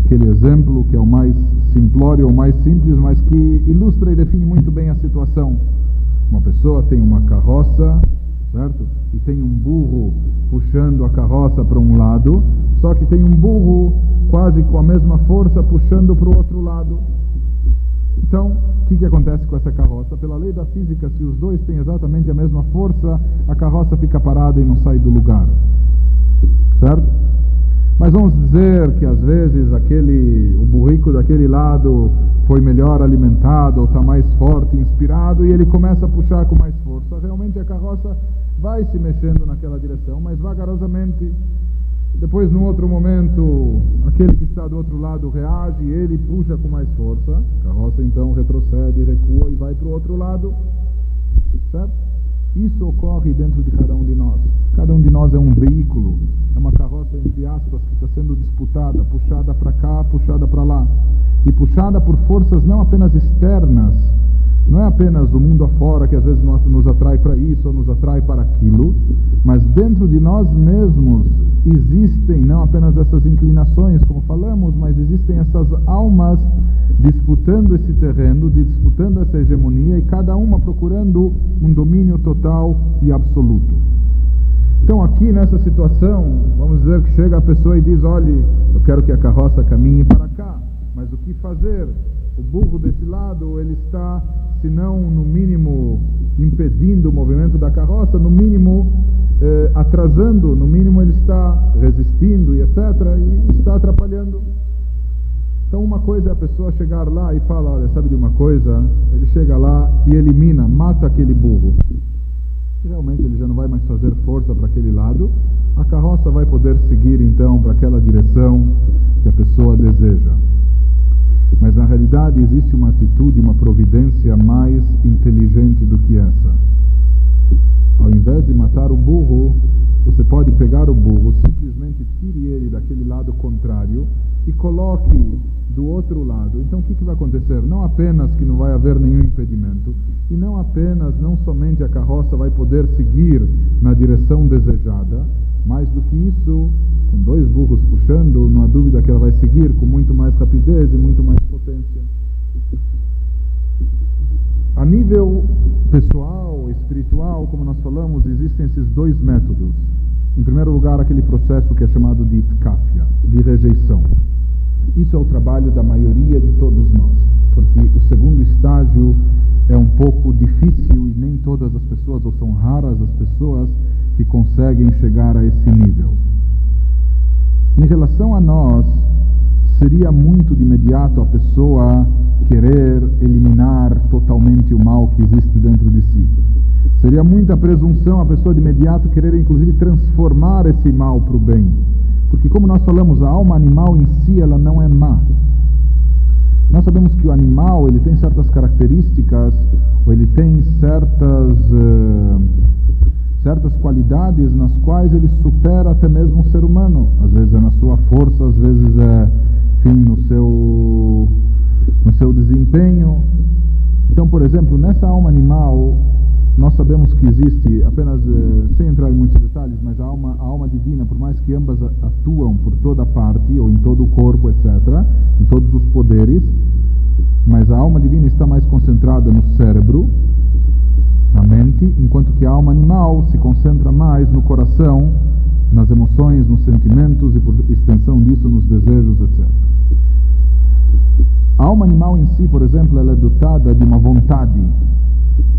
Speaker 1: aquele exemplo que é o mais simplório, o mais simples, mas que ilustra e define muito bem a situação. Uma pessoa tem uma carroça, certo? E tem um burro puxando a carroça para um lado, só que tem um burro quase com a mesma força puxando para o outro lado. Então, o que, que acontece com essa carroça? Pela lei da física, se os dois têm exatamente a mesma força, a carroça fica parada e não sai do lugar. Certo? Mas vamos dizer que às vezes aquele, o burrico daquele lado foi melhor alimentado ou está mais forte, inspirado e ele começa a puxar com mais força. Realmente a carroça vai se mexendo naquela direção, mas vagarosamente. Depois, num outro momento, aquele que está do outro lado reage ele puxa com mais força. A carroça então retrocede, recua e vai para o outro lado. Certo? Isso ocorre dentro de cada um de nós. Cada um de nós é um veículo, é uma carroça, entre aspas, que está sendo disputada, puxada para cá, puxada para lá. E puxada por forças não apenas externas, não é apenas o mundo afora que às vezes nos atrai para isso ou nos atrai para aquilo, mas dentro de nós mesmos existem não apenas essas inclinações, como falamos, mas existem essas almas disputando esse terreno, disputando essa hegemonia e cada uma procurando um domínio total e absoluto. Então, aqui nessa situação, vamos dizer que chega a pessoa e diz: Olhe, eu quero que a carroça caminhe para cá, mas o que fazer? O burro desse lado, ele está, se não no mínimo impedindo o movimento da carroça, no mínimo eh, atrasando, no mínimo ele está resistindo e etc. E está atrapalhando. Então, uma coisa é a pessoa chegar lá e falar: Olha, sabe de uma coisa? Ele chega lá e elimina, mata aquele burro. E realmente ele já não vai mais fazer força para aquele lado. A carroça vai poder seguir então para aquela direção que a pessoa deseja. Mas na realidade existe uma atitude, uma providência mais inteligente do que essa. Ao invés de matar o burro, você pode pegar o burro, simplesmente tire ele daquele lado contrário e coloque do outro lado. Então o que, que vai acontecer? Não apenas que não vai haver nenhum impedimento, e não apenas, não somente a carroça vai poder seguir na direção desejada, mais do que isso, com dois burros puxando, não há dúvida que ela vai seguir com muito mais rapidez e muito mais potência. A nível pessoal, espiritual, como nós falamos, existem esses dois métodos. Em primeiro lugar, aquele processo que é chamado de tkafia, de rejeição. Isso é o trabalho da maioria de todos nós, porque o segundo estágio é um pouco difícil e nem todas as pessoas, ou são raras as pessoas, que conseguem chegar a esse nível. Em relação a nós, seria muito de imediato a pessoa querer eliminar totalmente o mal que existe dentro de si. Seria muita presunção a pessoa de imediato querer, inclusive, transformar esse mal para o bem. Porque, como nós falamos, a alma animal em si ela não é má. Nós sabemos que o animal ele tem certas características, ou ele tem certas. Uh, certas qualidades nas quais ele supera até mesmo o ser humano. Às vezes é na sua força, às vezes é, enfim, no seu, no seu desempenho. Então, por exemplo, nessa alma animal, nós sabemos que existe, apenas eh, sem entrar em muitos detalhes, mas a alma, a alma divina, por mais que ambas atuam por toda parte, ou em todo o corpo, etc., em todos os poderes, mas a alma divina está mais concentrada no cérebro, mente, enquanto que a alma animal se concentra mais no coração, nas emoções, nos sentimentos e, por extensão disso, nos desejos, etc. A alma animal em si, por exemplo, ela é dotada de uma vontade.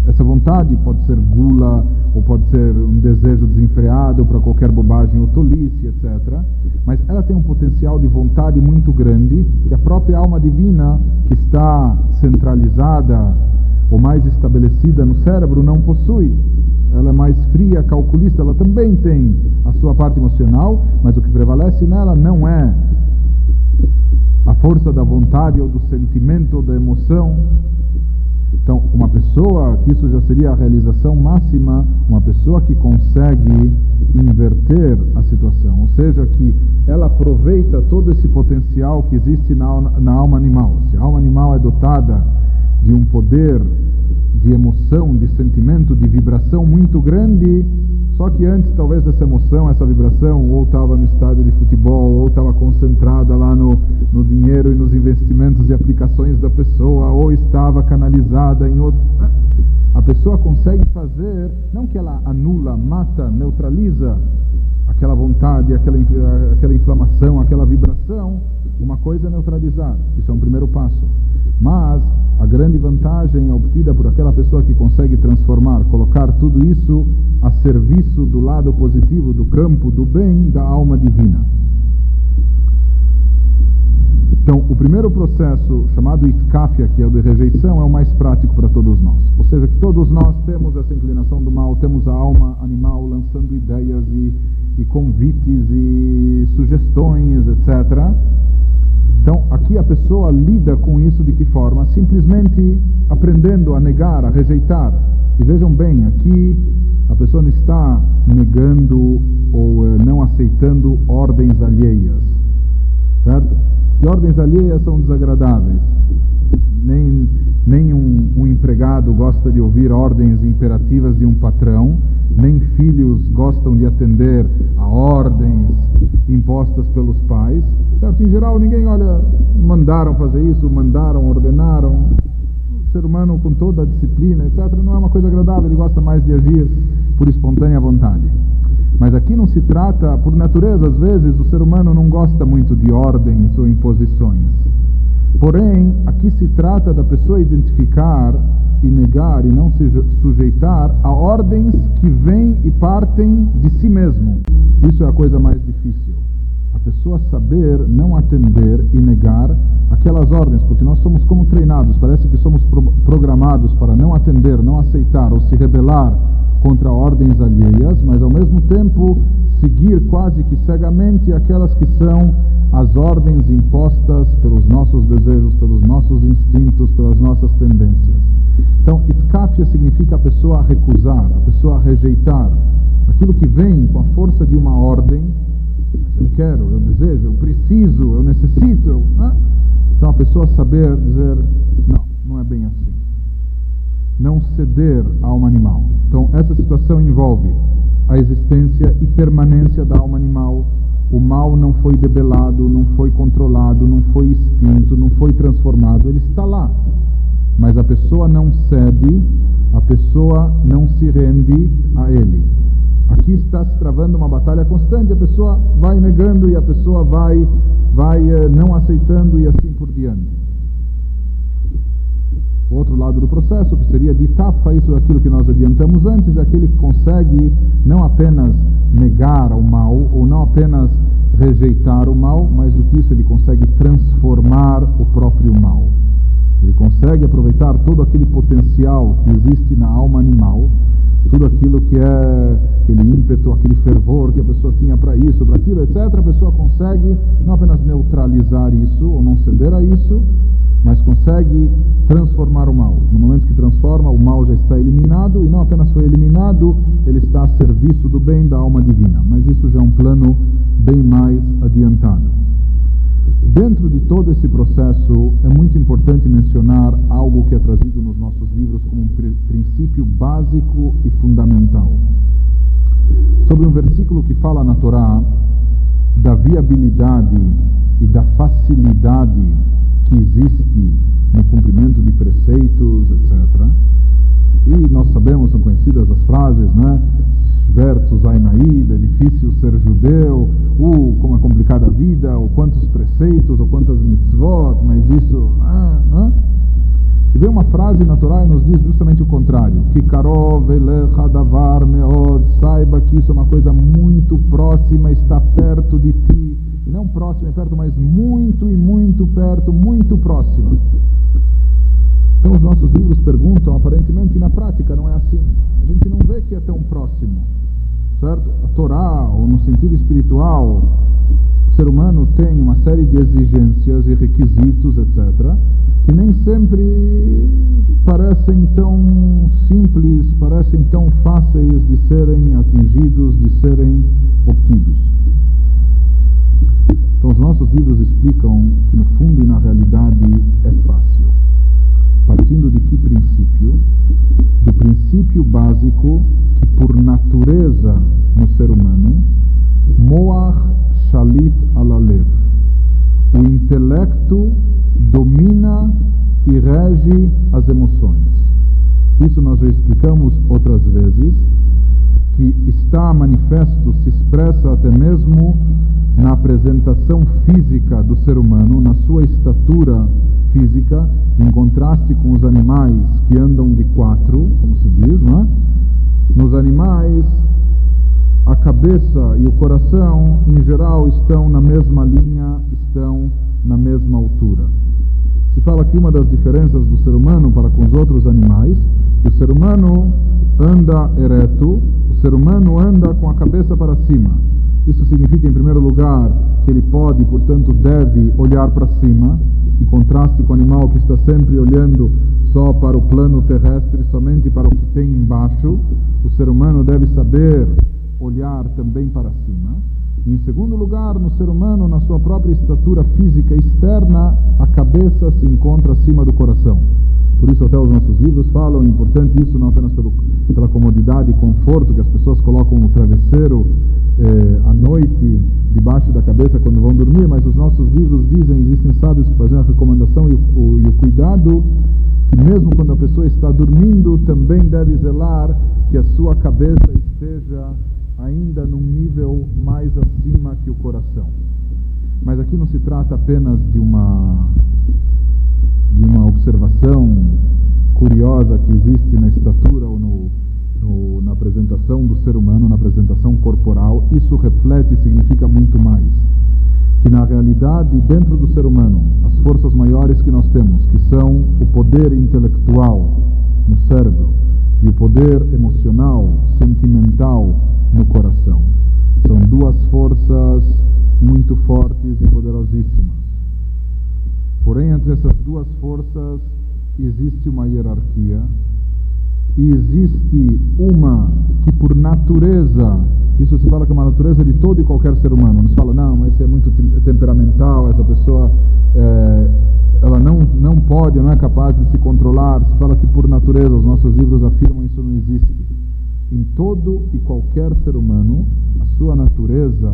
Speaker 1: Essa vontade pode ser gula, ou pode ser um desejo desenfreado para qualquer bobagem ou tolice, etc. Mas ela tem um potencial de vontade muito grande que a própria alma divina, que está centralizada ou mais estabelecida no cérebro não possui. Ela é mais fria, calculista, ela também tem a sua parte emocional, mas o que prevalece nela não é a força da vontade ou do sentimento ou da emoção. Então, uma pessoa, que isso já seria a realização máxima, uma pessoa que consegue inverter a situação, ou seja, que ela aproveita todo esse potencial que existe na, na alma animal. Se a alma animal é dotada de um poder de emoção, de sentimento, de vibração muito grande. Só que antes, talvez, essa emoção, essa vibração, ou estava no estádio de futebol, ou estava concentrada lá no, no dinheiro e nos investimentos e aplicações da pessoa, ou estava canalizada em outro. A pessoa consegue fazer, não que ela anula, mata, neutraliza aquela vontade, aquela, aquela inflamação, aquela vibração, uma coisa é neutralizar, isso é um primeiro passo. Mas a grande vantagem obtida por aquela pessoa que consegue transformar, colocar tudo isso a serviço do lado positivo, do campo do bem da alma divina. Então, o primeiro processo, chamado itkafia, que é o de rejeição, é o mais prático para todos nós. Ou seja, que todos nós temos essa inclinação do mal, temos a alma animal lançando ideias e, e convites e sugestões, etc. Então, aqui a pessoa lida com isso de que forma? Simplesmente aprendendo a negar, a rejeitar. E vejam bem, aqui a pessoa não está negando ou eh, não aceitando ordens alheias, certo? Que ordens alheias são desagradáveis. Nem, nem um, um empregado gosta de ouvir ordens imperativas de um patrão, nem filhos gostam de atender a ordens impostas pelos pais. Certo? Em geral, ninguém olha, mandaram fazer isso, mandaram, ordenaram. Ser humano, com toda a disciplina, etc., não é uma coisa agradável, ele gosta mais de agir por espontânea vontade. Mas aqui não se trata, por natureza, às vezes, o ser humano não gosta muito de ordens ou imposições. Porém, aqui se trata da pessoa identificar e negar e não se sujeitar a ordens que vêm e partem de si mesmo. Isso é a coisa mais difícil. A pessoa saber não atender e negar aquelas ordens, porque nós somos como treinados, parece que somos pro programados para não atender, não aceitar ou se rebelar contra ordens alheias, mas ao mesmo tempo seguir quase que cegamente aquelas que são as ordens impostas pelos nossos desejos, pelos nossos instintos, pelas nossas tendências. Então, itkafia significa a pessoa recusar, a pessoa rejeitar aquilo que vem com a força de uma ordem. Mas eu quero, eu desejo, eu preciso, eu necessito. Eu, ah? Então, a pessoa saber dizer: não, não é bem assim. Não ceder a alma animal. Então, essa situação envolve a existência e permanência da alma animal o mal não foi debelado, não foi controlado, não foi extinto, não foi transformado, ele está lá. Mas a pessoa não cede, a pessoa não se rende a ele. Aqui está se travando uma batalha constante, a pessoa vai negando e a pessoa vai, vai eh, não aceitando e assim por diante. O outro lado do processo, que seria de tafa, isso é aquilo que nós adiantamos antes, é aquele que consegue não apenas negar o mal, ou não apenas rejeitar o mal, mas do que isso ele consegue transformar o próprio mal. Ele consegue aproveitar todo aquele potencial que existe na alma animal, tudo aquilo que é aquele ímpeto, aquele fervor que a pessoa tinha para isso, para aquilo, etc. A pessoa consegue não apenas neutralizar isso ou não ceder a isso, mas consegue transformar o mal. No momento que transforma, o mal já está eliminado e não apenas foi eliminado, ele está a serviço do bem da alma divina. Mas isso já é um plano bem mais adiantado. Dentro de todo esse processo, é muito importante mencionar algo que é trazido nos nossos livros como um princípio básico e fundamental. Sobre um versículo que fala na Torá da viabilidade e da facilidade que existe no cumprimento de preceitos, etc. E nós sabemos, são conhecidas as frases, né? Versus Ainaída, é difícil ser judeu, uh, como é complicada a vida, ou quantos preceitos, ou quantas mitzvot, mas isso. Ah, ah. E vem uma frase natural e nos diz justamente o contrário: que karov davar meod, saiba que isso é uma coisa muito próxima, está perto de ti e não próximo e perto, mas muito e muito perto, muito próxima. Então os nossos livros perguntam, aparentemente na prática não é assim. A gente não vê que é tão próximo, certo? A Torá, ou no sentido espiritual, o ser humano tem uma série de exigências e requisitos, etc., que nem sempre parecem tão simples, parecem tão fáceis de serem atingidos, de serem obtidos. Então, os nossos livros explicam que, no fundo e na realidade, é fácil. Partindo de que princípio? Do princípio básico que, por natureza no ser humano, Moach Shalit Alalev. O intelecto domina e rege as emoções. Isso nós já explicamos outras vezes, que está manifesto, se expressa até mesmo na apresentação física do ser humano, na sua estatura física, em contraste com os animais que andam de quatro, como se diz, não é? Nos animais, a cabeça e o coração, em geral, estão na mesma linha, estão na mesma altura. Se fala aqui uma das diferenças do ser humano para com os outros animais, que o ser humano anda ereto, o ser humano anda com a cabeça para cima Isso significa, em primeiro lugar, que ele pode, portanto, deve olhar para cima, em contraste com o animal que está sempre olhando só para o plano terrestre, somente para o que tem embaixo. O ser humano deve saber olhar também para cima. Em segundo lugar, no ser humano, na sua própria estatura física externa, a cabeça se encontra acima do coração. Por isso até os nossos livros falam, é importante isso não apenas pelo, pela comodidade e conforto que as pessoas colocam no travesseiro eh, à noite debaixo da cabeça quando vão dormir, mas os nossos livros dizem, existem sábios que fazem a recomendação e o, e o cuidado que mesmo quando a pessoa está dormindo também deve zelar que a sua cabeça esteja ainda num nível mais acima que o coração. Mas aqui não se trata apenas de uma de uma observação curiosa que existe na estatura ou no, no, na apresentação do ser humano, na apresentação corporal, isso reflete e significa muito mais. Que na realidade, dentro do ser humano, as forças maiores que nós temos, que são o poder intelectual no cérebro e o poder emocional, sentimental no coração, são duas forças muito fortes e poderosíssimas Porém, entre essas duas forças existe uma hierarquia e existe uma que, por natureza, isso se fala que é uma natureza de todo e qualquer ser humano. Não se fala, não, mas esse é muito temperamental, essa pessoa é, ela não, não pode, não é capaz de se controlar. Se fala que, por natureza, os nossos livros afirmam isso não existe. Em todo e qualquer ser humano, a sua natureza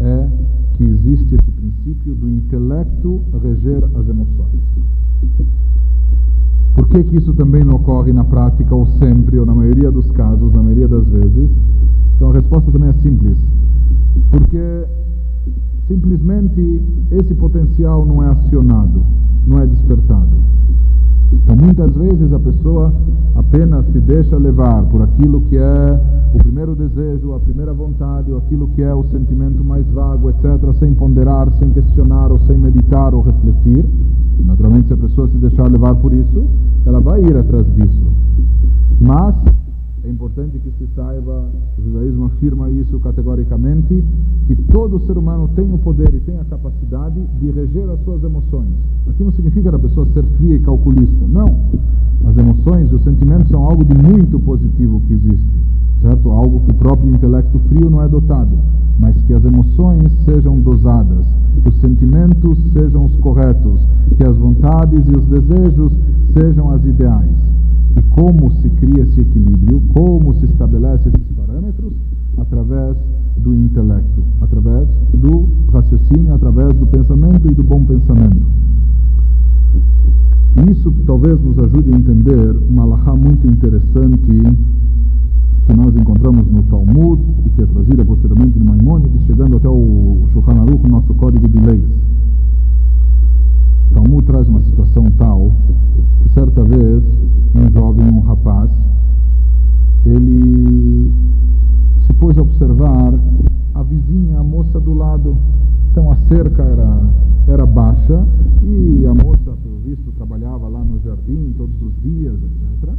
Speaker 1: é que existe esse princípio do intelecto reger as emoções. Por que, que isso também não ocorre na prática, ou sempre, ou na maioria dos casos, na maioria das vezes? Então a resposta também é simples. Porque simplesmente esse potencial não é acionado, não é despertado. Então, muitas vezes a pessoa apenas se deixa levar por aquilo que é o primeiro desejo, a primeira vontade, ou aquilo que é o sentimento mais vago, etc., sem ponderar, sem questionar, ou sem meditar ou refletir. Naturalmente, se a pessoa se deixar levar por isso, ela vai ir atrás disso. Mas é importante que se saiba, o judaísmo afirma isso categoricamente, que todo ser humano tem o poder e tem a capacidade de reger as suas emoções. Aqui não significa a pessoa ser fria e calculista. Não. As emoções e os sentimentos são algo de muito positivo que existe, certo? Algo que o próprio intelecto frio não é dotado. Mas que as emoções sejam dosadas, que os sentimentos sejam os corretos, que as vontades e os desejos sejam as ideais. E como se cria esse equilíbrio? Como se estabelece esses parâmetros? Através do intelecto, através do raciocínio, através do pensamento e do bom pensamento. Isso talvez nos ajude a entender uma alahá muito interessante que nós encontramos no Talmud e que é trazida posteriormente no Maimônides, chegando até o Shulchan Aruch, nosso código de leis. Talmud traz uma situação tal que certa vez um jovem, um rapaz, ele se pôs a observar a vizinha, a moça do lado. Então a cerca era, era baixa e a moça, pelo visto, trabalhava lá no jardim todos os dias, etc.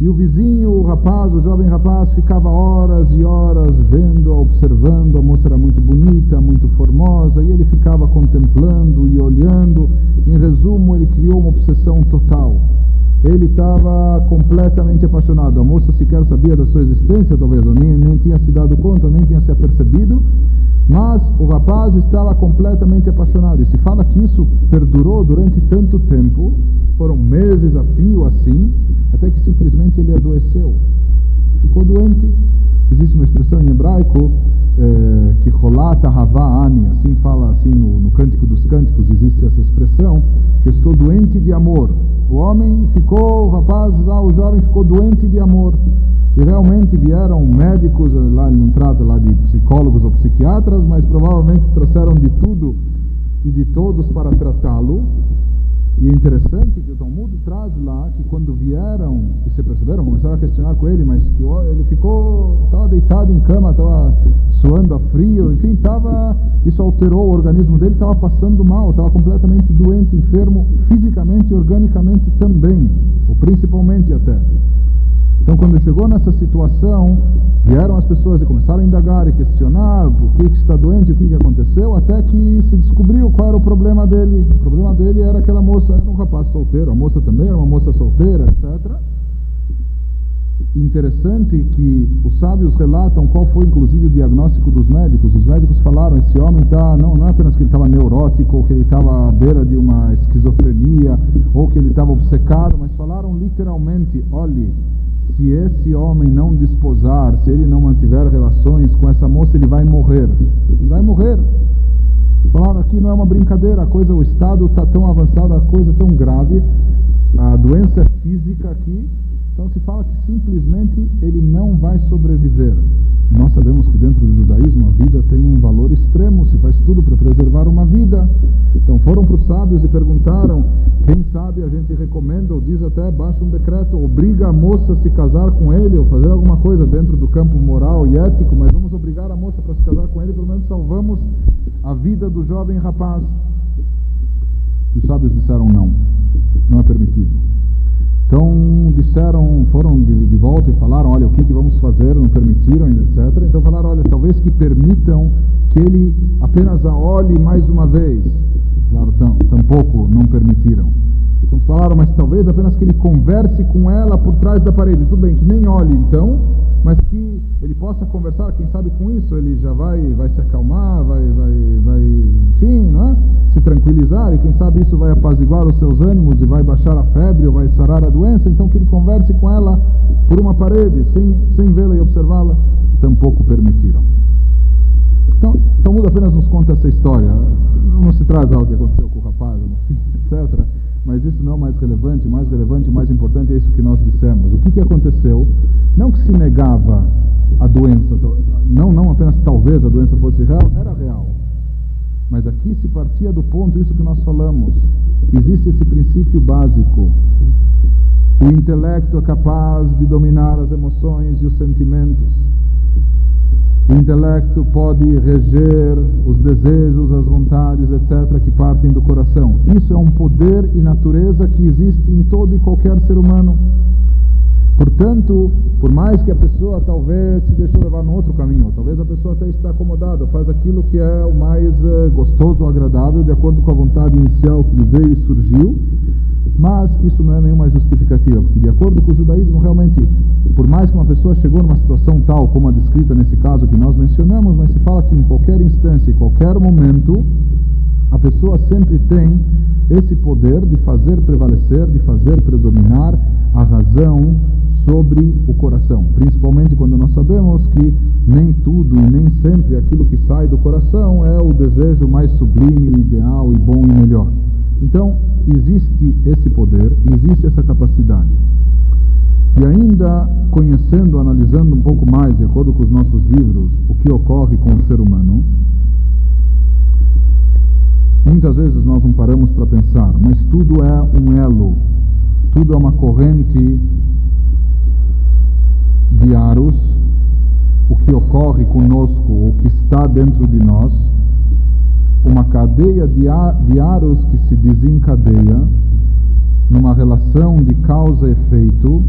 Speaker 1: E o vizinho, o rapaz, o jovem rapaz, ficava horas e horas vendo, observando. A moça era muito bonita, muito formosa, e ele ficava contemplando e olhando. Em resumo, ele criou uma obsessão total. Ele estava completamente apaixonado. A moça sequer sabia da sua existência, talvez, nem, nem tinha se dado conta, nem tinha se apercebido. Mas o rapaz estava completamente apaixonado. E se fala que isso perdurou durante tanto tempo, foram meses a fio assim, até que simplesmente ele adoeceu. Ficou doente. Existe uma expressão em hebraico eh, que rolata havá ani, assim fala assim no, no Cântico dos Cânticos, existe essa expressão, que eu estou doente de amor. O homem ficou, o rapaz lá, o jovem ficou doente de amor. E realmente vieram médicos, lá não trata lá de psicólogos ou psiquiatras, mas provavelmente trouxeram de tudo e de todos para tratá-lo. E é interessante que o Talmud traz lá que quando vieram e se perceberam, começaram a questionar com ele, mas que ele ficou, estava deitado em cama, estava suando a frio, enfim, estava, isso alterou o organismo dele, estava passando mal, estava completamente doente, enfermo, fisicamente e organicamente também, ou principalmente até. Então, quando chegou nessa situação, vieram as pessoas e começaram a indagar e questionar o que, que está doente, o que, que aconteceu, até que se descobriu qual era o problema dele. O problema dele era aquela moça, era um rapaz solteiro, a moça também era uma moça solteira, etc. Interessante que os sábios relatam qual foi inclusive o diagnóstico dos médicos. Os médicos falaram esse homem está não, não é apenas que ele estava neurótico ou que ele estava à beira de uma esquizofrenia ou que ele estava obcecado, mas falaram literalmente, olhe, se esse homem não desposar, se ele não mantiver relações com essa moça, ele vai morrer. Ele vai morrer. Falaram aqui não é uma brincadeira, a coisa, o estado está tão avançado, a coisa tão grave, a doença física aqui então se fala que simplesmente ele não vai sobreviver. Nós sabemos que dentro do judaísmo a vida tem um valor extremo, se faz tudo para preservar uma vida. Então foram para os sábios e perguntaram, quem sabe a gente recomenda ou diz até, baixa um decreto, obriga a moça a se casar com ele ou fazer alguma coisa dentro do campo moral e ético, mas vamos obrigar a moça para se casar com ele, pelo menos salvamos a vida do jovem rapaz. E os sábios disseram não, não é permitido. Então disseram, foram de, de, volta e falaram, olha, o que, que vamos fazer, não permitiram, etc. Então falaram, olha, talvez que permitam que ele apenas a olhe mais uma vez. Claro, tampouco não permitiram. Então falaram, mas talvez apenas que ele converse com ela por trás da parede. Tudo bem, que nem olhe então, mas que ele possa conversar, quem sabe com isso ele já vai, vai se acalmar, vai, vai, vai, enfim, não é? se tranquilizar, e quem sabe isso vai apaziguar os seus ânimos e vai baixar a febre ou vai sarar a doença, então que ele converse com ela por uma parede, sem, sem vê-la e observá-la, tampouco permitiram. Então, Talmud apenas nos conta essa história, não se traz algo que aconteceu com o rapaz, etc., mas isso não é mais relevante, o mais relevante, o mais importante é isso que nós dissemos. O que, que aconteceu? Não que se negava a doença, não, não apenas talvez a doença fosse real, era real. Mas aqui se partia do ponto, isso que nós falamos. Existe esse princípio básico. O intelecto é capaz de dominar as emoções e os sentimentos. O intelecto pode reger os desejos, as vontades, etc., que partem do coração. Isso é um poder e natureza que existe em todo e qualquer ser humano. Portanto, por mais que a pessoa talvez se deixou levar num outro caminho, talvez a pessoa até está acomodada, faz aquilo que é o mais uh, gostoso agradável, de acordo com a vontade inicial que lhe veio e surgiu, mas isso não é nenhuma justificativa, porque de acordo com o judaísmo, realmente, por mais que uma pessoa chegou numa situação tal como a descrita nesse caso que nós mencionamos, mas se fala que em qualquer instância, em qualquer momento, a pessoa sempre tem esse poder de fazer prevalecer, de fazer predominar a razão sobre o coração, principalmente quando nós sabemos que nem tudo e nem sempre aquilo que sai do coração é o desejo mais sublime, ideal e bom e melhor. Então, existe esse poder, existe essa capacidade. E ainda conhecendo, analisando um pouco mais, de acordo com os nossos livros, o que ocorre com o ser humano, muitas vezes nós não paramos para pensar, mas tudo é um elo, tudo é uma corrente de aros, o que ocorre conosco, o que está dentro de nós, uma cadeia de, aros que se desencadeia numa relação de causa e efeito,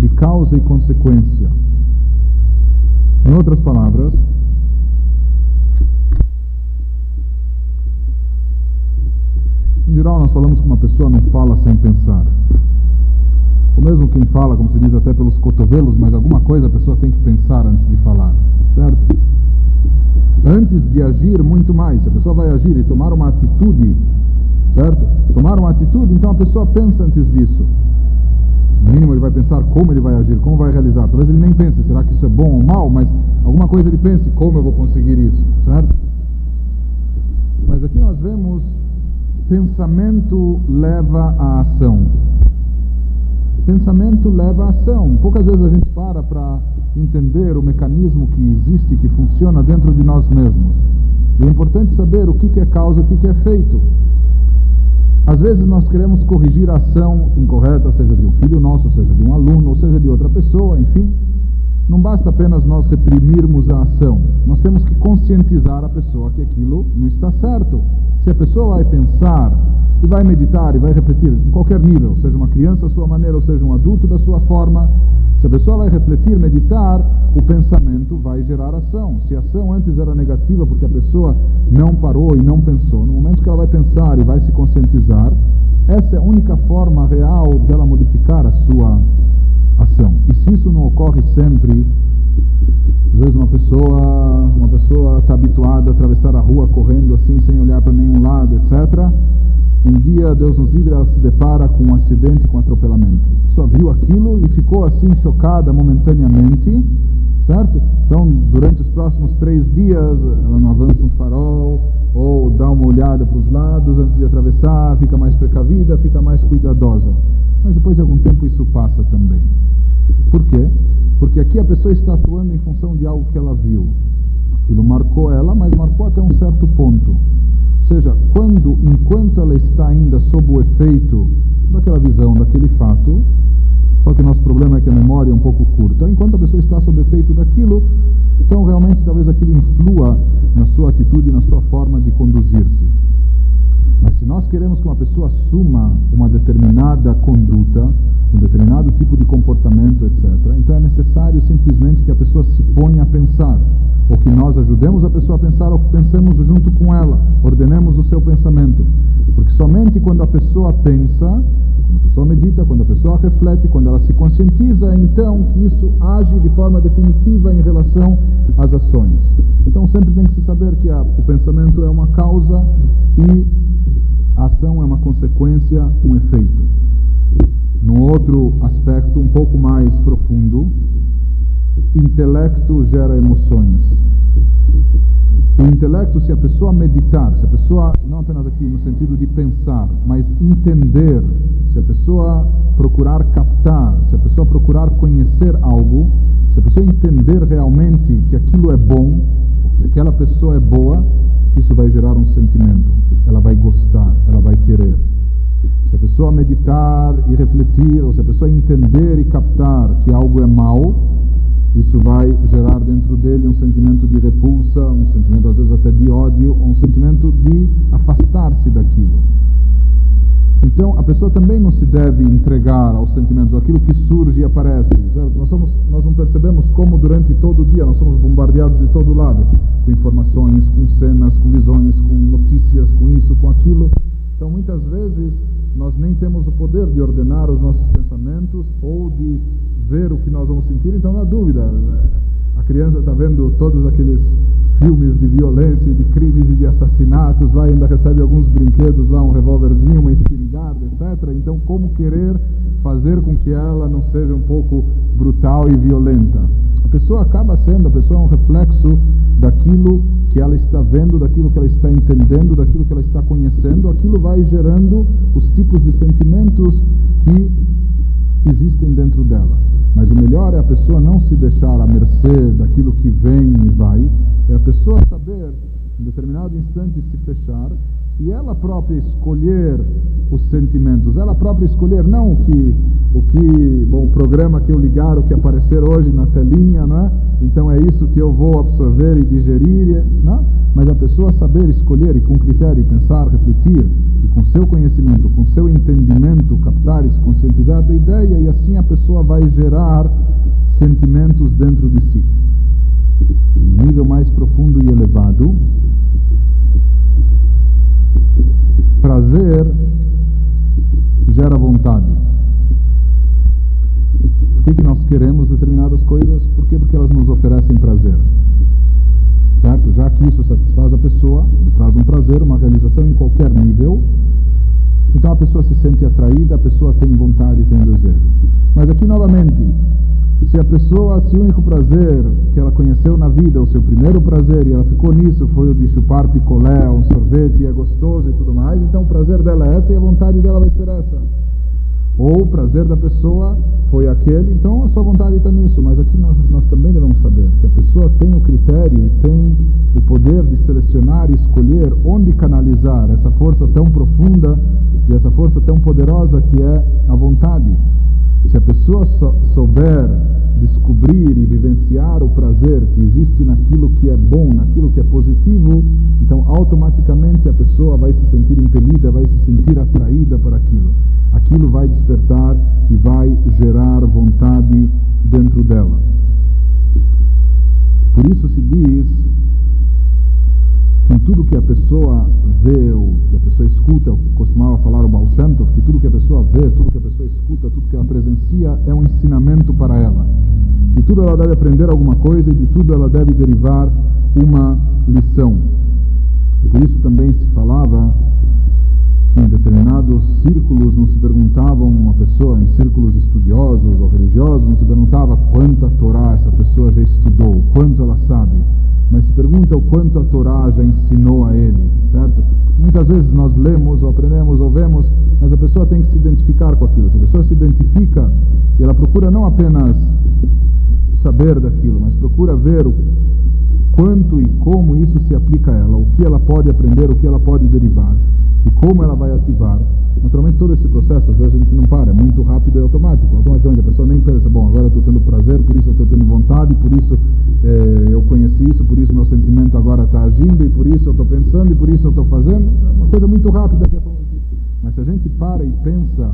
Speaker 1: de causa e consequência. Em outras palavras, em geral nós falamos que uma pessoa não fala sem pensar. Ou mesmo quem fala, como se diz até pelos cotovelos, mas alguma coisa a pessoa tem que pensar antes de falar, certo? antes de agir muito mais. Se a pessoa vai agir e tomar uma atitude, certo? Tomar uma atitude, então a pessoa pensa antes disso. No mínimo ele vai pensar como ele vai agir, como vai realizar. Talvez ele nem pense, será que isso é bom ou mal, mas alguma coisa ele pense, como eu vou conseguir isso, certo? Mas aqui nós vemos pensamento leva à ação. Pensamento leva à ação. Poucas vezes a gente para para entender o mecanismo que existe, que funciona dentro de nós mesmos. E é importante saber o que, que é causa o que, que é feito. Às vezes nós queremos corrigir a ação incorreta, seja de um filho nosso, seja de um aluno, ou seja de outra pessoa, enfim. Não basta apenas nós reprimirmos a ação, nós temos que conscientizar a pessoa que aquilo não está certo. Se a pessoa vai pensar e vai meditar e vai repetir em qualquer nível, seja uma criança à sua maneira ou seja um adulto da sua forma, Se a pessoa vai refletir, meditar, o pensamento vai gerar ação. Se a ação antes era negativa porque a pessoa não parou e não pensou, no momento que ela vai pensar e vai se conscientizar, essa é a única forma real dela modificar a sua se isso não ocorre sempre, às vezes uma pessoa uma pessoa está habituada a atravessar a rua correndo assim sem olhar para nenhum lado, etc. Um dia, Deus nos livre, ela se depara com um acidente, com um atropelamento. Só viu aquilo e ficou assim chocada momentaneamente, certo? Então, durante os próximos três dias, ela não avança um farol ou dá uma olhada para os lados antes de atravessar, fica mais precavida, fica mais cuidadosa. Mas depois de algum tempo isso passa também. Por quê? Porque aqui a pessoa está atuando em função de algo que ela viu. Aquilo marcou ela, mas marcou até um certo ponto. Ou seja, quando, enquanto ela está ainda sob o efeito daquela visão, daquele fato, só que o nosso problema é que a memória é um pouco curta. Enquanto a pessoa está sob efeito daquilo, então realmente talvez aquilo influa na sua atitude, na sua forma de conduzir-se. Mas se nós queremos que uma pessoa assuma uma determinada conduta, um determinado tipo de comportamento, etc., então é necessário simplesmente que a pessoa se ponha a pensar, ou que nós ajudemos a pessoa a pensar, ou que pensemos junto com ela, ordenemos o seu pensamento. Porque somente quando a pessoa pensa, quando a pessoa medita, quando a pessoa reflete, quando ela se conscientiza, é então que isso age de forma definitiva em relação às ações. Então sempre tem que se saber que a, o pensamento é uma causa e a ação é uma consequência, um efeito. Num outro aspecto um pouco mais profundo, intelecto gera emoções. O intelecto, se a pessoa meditar, se a pessoa, não apenas aqui no sentido de pensar, mas entender, se a pessoa procurar captar, se a pessoa procurar conhecer algo, se a pessoa entender realmente que aquilo é bom, que aquela pessoa é boa, isso vai gerar um sentimento. Ela vai gostar, ela vai querer. Se a pessoa meditar e refletir, ou se a pessoa entender e captar que algo é mal, isso vai gerar dentro dele um sentimento de repulsa, um sentimento às vezes até de ódio, um sentimento de afastar-se daquilo. Então, a pessoa também não se deve entregar aos sentimentos, aquilo que surge e aparece. Nós, somos, nós não percebemos como durante todo o dia nós somos bombardeados de todo lado, com informações, com cenas, com visões, com notícias, com isso, com aquilo. Então, muitas vezes, nós nem temos o poder de ordenar os nossos pensamentos ou de ver o que nós vamos sentir, então, na dúvida. A criança está vendo todos aqueles filmes de violência, de crimes e de assassinatos, lá ainda recebe alguns brinquedos, lá um revólverzinho, uma espingarda, etc. Então, como querer fazer com que ela não seja um pouco brutal e violenta? A pessoa acaba sendo, a pessoa é um reflexo daquilo que ela está vendo, daquilo que ela está entendendo, daquilo que ela está conhecendo, aquilo vai gerando os tipos de sentimentos que existem dentro dela. Mas o melhor é a pessoa não se deixar à mercê daquilo que vem e vai, é a pessoa saber, em determinado instante, se fechar e ela própria escolher os sentimentos, ela própria escolher não o que o que, bom, o programa que eu ligar, o que aparecer hoje na telinha, não é? Então é isso que eu vou absorver e digerir, não? É? Mas a pessoa saber escolher e com critério pensar, refletir e com seu conhecimento, com seu entendimento, captar e se conscientizar da ideia e assim a pessoa vai gerar sentimentos dentro de si. No nível mais profundo e elevado, prazer gera vontade. Por que, que nós queremos determinadas coisas? Por quê? Porque elas nos oferecem prazer. Certo? Já que isso satisfaz a pessoa, traz um prazer, uma realização em qualquer nível, então a pessoa se sente atraída, a pessoa tem vontade, tem desejo. Mas aqui novamente, se a pessoa, se o único prazer que ela conheceu na vida, o seu primeiro prazer, e ela ficou nisso, foi o de chupar picolé, um sorvete, e é gostoso e tudo mais, então o prazer dela é essa e a vontade dela vai ser essa. Ou o prazer da pessoa foi aquele, então a sua vontade está nisso. Mas aqui nós, nós também devemos saber que a pessoa tem o critério e tem o poder de selecionar e escolher onde canalizar essa força tão profunda e essa força tão poderosa que é a vontade. Se a pessoa souber descobrir e vivenciar o prazer que existe naquilo que é bom, naquilo que é positivo, então automaticamente a pessoa vai se sentir impelida, vai se sentir atraída para aquilo. Aquilo vai despertar e vai gerar vontade dentro dela. Por isso se diz que tudo que a pessoa vê, ou que a pessoa escuta, eu costumava falar o Baal que tudo que a pessoa vê, tudo que a pessoa escuta, tudo que ela presencia é um ensinamento para ela. De tudo ela deve aprender alguma coisa e de tudo ela deve derivar uma lição. E por isso também se falava que em determinados círculos não se perguntavam uma pessoa, em círculos estudiosos ou religiosos, não se perguntava quanta Torá essa pessoa já estudou, quanto ela sabe mas se pergunta o quanto a Torá já ensinou a ele, certo? Muitas vezes nós lemos, ou aprendemos, ou vemos, mas a pessoa tem que se identificar com aquilo. Se a pessoa se identifica e ela procura não apenas saber daquilo, mas procura ver o quanto e como isso se aplica a ela, o que ela pode aprender, o que ela pode derivar e como ela vai ativar. Naturalmente, todo esse processo, às vezes a gente não para, é muito rápido e automático. Automaticamente a pessoa nem pensa, bom, agora estou tendo prazer, por isso estou tendo vontade, por isso eh, eu conheci isso, por isso meu sentimento agora está agindo, e por isso eu estou pensando, e por isso eu estou fazendo. É uma coisa muito rápida. Que é Mas se a gente para e pensa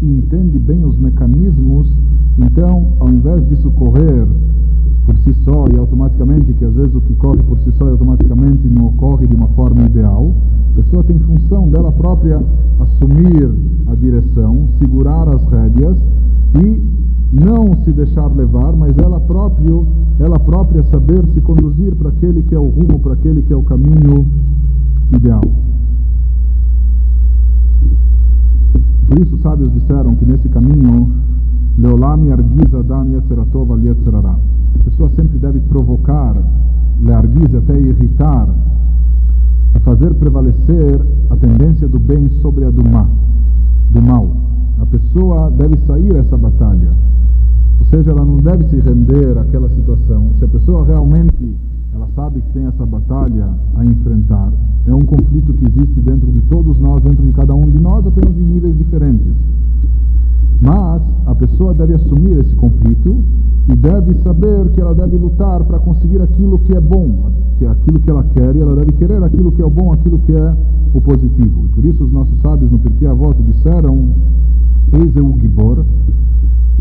Speaker 1: e entende bem os mecanismos, então, ao invés disso correr por si só e automaticamente, que às vezes o que corre por si só e automaticamente não ocorre de uma forma ideal, a pessoa tem função dela própria assumir a direção, segurar as rédeas e não se deixar levar, mas ela próprio, ela própria saber se conduzir para aquele que é o rumo, para aquele que é o caminho ideal. Por isso os sábios disseram que nesse caminho Leolam yargiz adam yetzeratov al yetzerara. A pessoa sempre deve provocar, leargiz até irritar, e fazer prevalecer a tendência do bem sobre a do, má, do mal. A pessoa deve sair essa batalha. Ou seja, ela não deve se render àquela situação. Se a pessoa realmente ela sabe que tem essa batalha a enfrentar, é um conflito que existe dentro de todos nós, dentro de cada um de nós, apenas em níveis diferentes. Mas a pessoa deve assumir esse conflito e deve saber que ela deve lutar para conseguir aquilo que é bom, que é aquilo que ela quer, e ela deve querer aquilo que é o bom, aquilo que é o positivo. E por isso os nossos sábios no Pirkei Avot disseram, Eis o Gibor,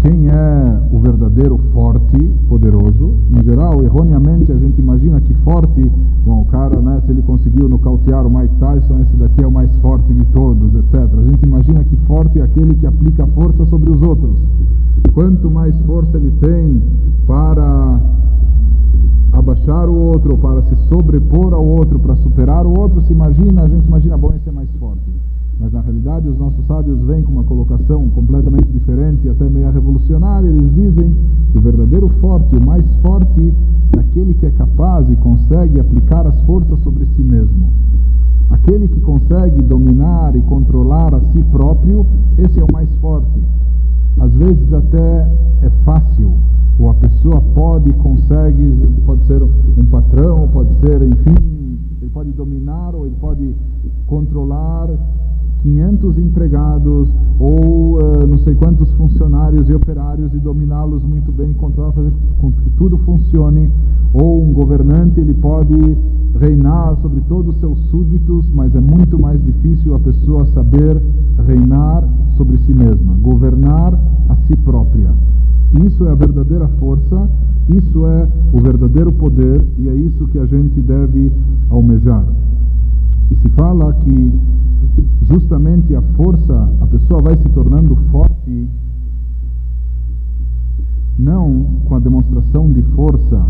Speaker 1: quem é o verdadeiro forte, poderoso. Em geral, erroneamente, a gente imagina que forte, bom, o cara, né, se ele conseguiu nocautear o Mike Tyson, esse daqui é o mais forte de todos, etc. A gente imagina que forte é aquele que aplica força sobre os outros. Quanto mais força ele tem para abaixar o outro, para se sobrepor ao outro, para superar o outro, se imagina, a gente imagina, bom, esse é mais forte. Mas na realidade os nossos sábios vêm com uma colocação completamente diferente até meio revolucionária. Eles dizem que o verdadeiro forte, o mais forte, é aquele que é capaz e consegue aplicar as forças sobre si mesmo. Aquele que consegue dominar e controlar a si próprio, esse é o mais forte. Às vezes até é fácil, ou a pessoa pode, consegue, pode ser um patrão, pode ser, enfim, ele pode dominar ou ele pode controlar 500 empregados ou uh, não sei quantos funcionários e operários e dominá-los muito bem, controlar, fazer com que tudo funcione. Ou um governante ele pode reinar sobre todos os seus súditos, mas é muito mais difícil a pessoa saber reinar sobre si mesma, governar a si própria. Isso é a verdadeira força, isso é o verdadeiro poder e é isso que a gente deve almejar. E se fala que justamente a força, a pessoa vai se tornando forte não com a demonstração de força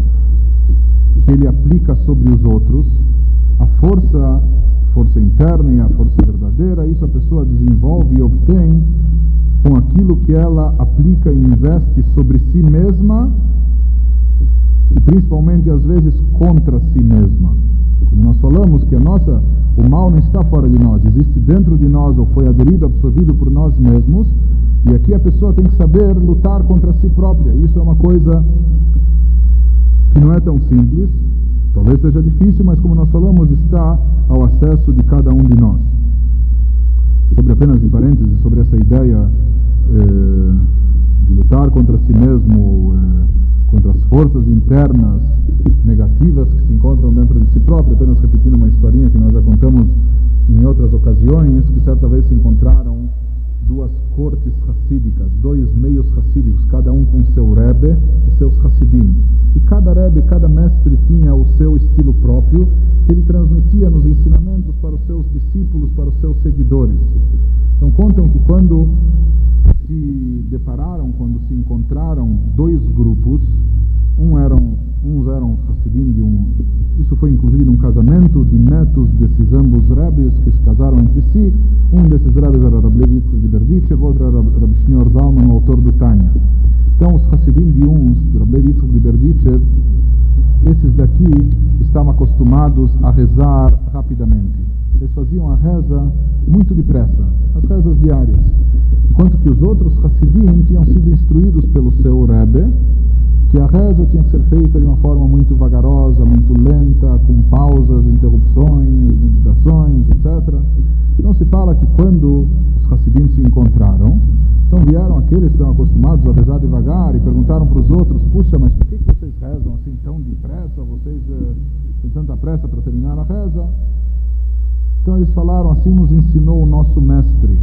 Speaker 1: que ele aplica sobre os outros, a força, força interna e a força verdadeira, isso a pessoa desenvolve e obtém com aquilo que ela aplica e investe sobre si mesma e principalmente às vezes contra si mesma. Como nós falamos que a nossa, o mal não está fora de nós, existe dentro de nós ou foi aderido, absorvido por nós mesmos. E aqui a pessoa tem que saber lutar contra si própria. Isso é uma coisa que não é tão simples, talvez seja difícil, mas como nós falamos, está ao acesso de cada um de nós. Sobre apenas em parênteses, sobre essa ideia eh, de lutar contra si mesmo, eh, contra as forças internas negativas que se encontram dentro de si próprio, apenas repetindo uma historinha que nós já contamos em outras ocasiões, que certa vez se encontraram duas cortes racídicas, dois meios racídicos, cada um com seu Rebbe e seus Hassidim. E cada Rebbe, cada mestre tinha o seu estilo próprio, que ele transmitia nos ensinamentos para os seus discípulos, para os seus seguidores. Então contam que quando se depararam, quando se encontraram dois grupos, um eram, uns eram Hassidim de um. Isso foi inclusive num casamento de netos desses ambos rebes que se casaram entre si. Um desses rebes era Rabbi de Tânia. Então os Hassidim de uns, Rabbi de Berditchev, esses daqui estavam acostumados a rezar rapidamente. Eles faziam a reza muito depressa, as rezas diárias. Enquanto que os outros Hassidim tinham sido instruídos pelo seu Rebbe que a reza tinha que ser feita de uma forma muito vagarosa, muito lenta, com pausas, interrupções, meditações, etc. Então se fala que quando os Hassidim se encontraram, então vieram aqueles que estão acostumados a rezar devagar e perguntaram para os outros, puxa, mas por que, vocês rezam assim tão depressa? Vocês uh, têm tanta pressa para terminar a reza? Então eles falaram assim, nos ensinou o nosso mestre,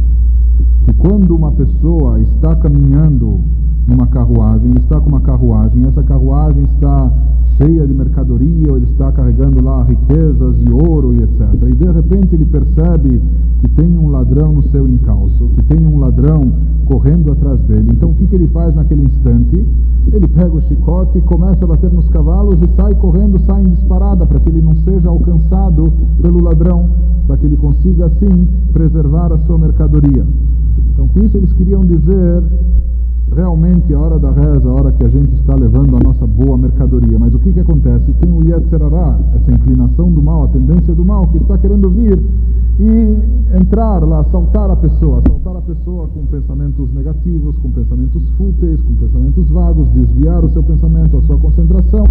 Speaker 1: que quando uma pessoa está caminhando numa carruagem, ele está com uma carruagem, essa carruagem está cheia de mercadoria, ou ele está carregando lá riquezas e ouro e etc. E de repente ele percebe que tem um ladrão no seu encalço, que tem um ladrão correndo atrás dele. Então o que, que ele faz naquele instante? Ele pega o chicote começa a bater nos cavalos e sai correndo, sai em disparada, para que ele não seja alcançado pelo ladrão, para que ele consiga assim preservar a sua mercadoria. Então com isso eles queriam dizer realmente a hora da reza, a hora que a gente está levando a nossa boa mercadoria. Mas o que, que acontece? Tem o Yetzerará, essa inclinação do mal, a tendência do mal, que está querendo vir e entrar lá, assaltar a pessoa, assaltar a pessoa com pensamentos negativos, com pensamentos fúteis, com pensamentos vagos, desviar o seu pensamento, a sua concentração.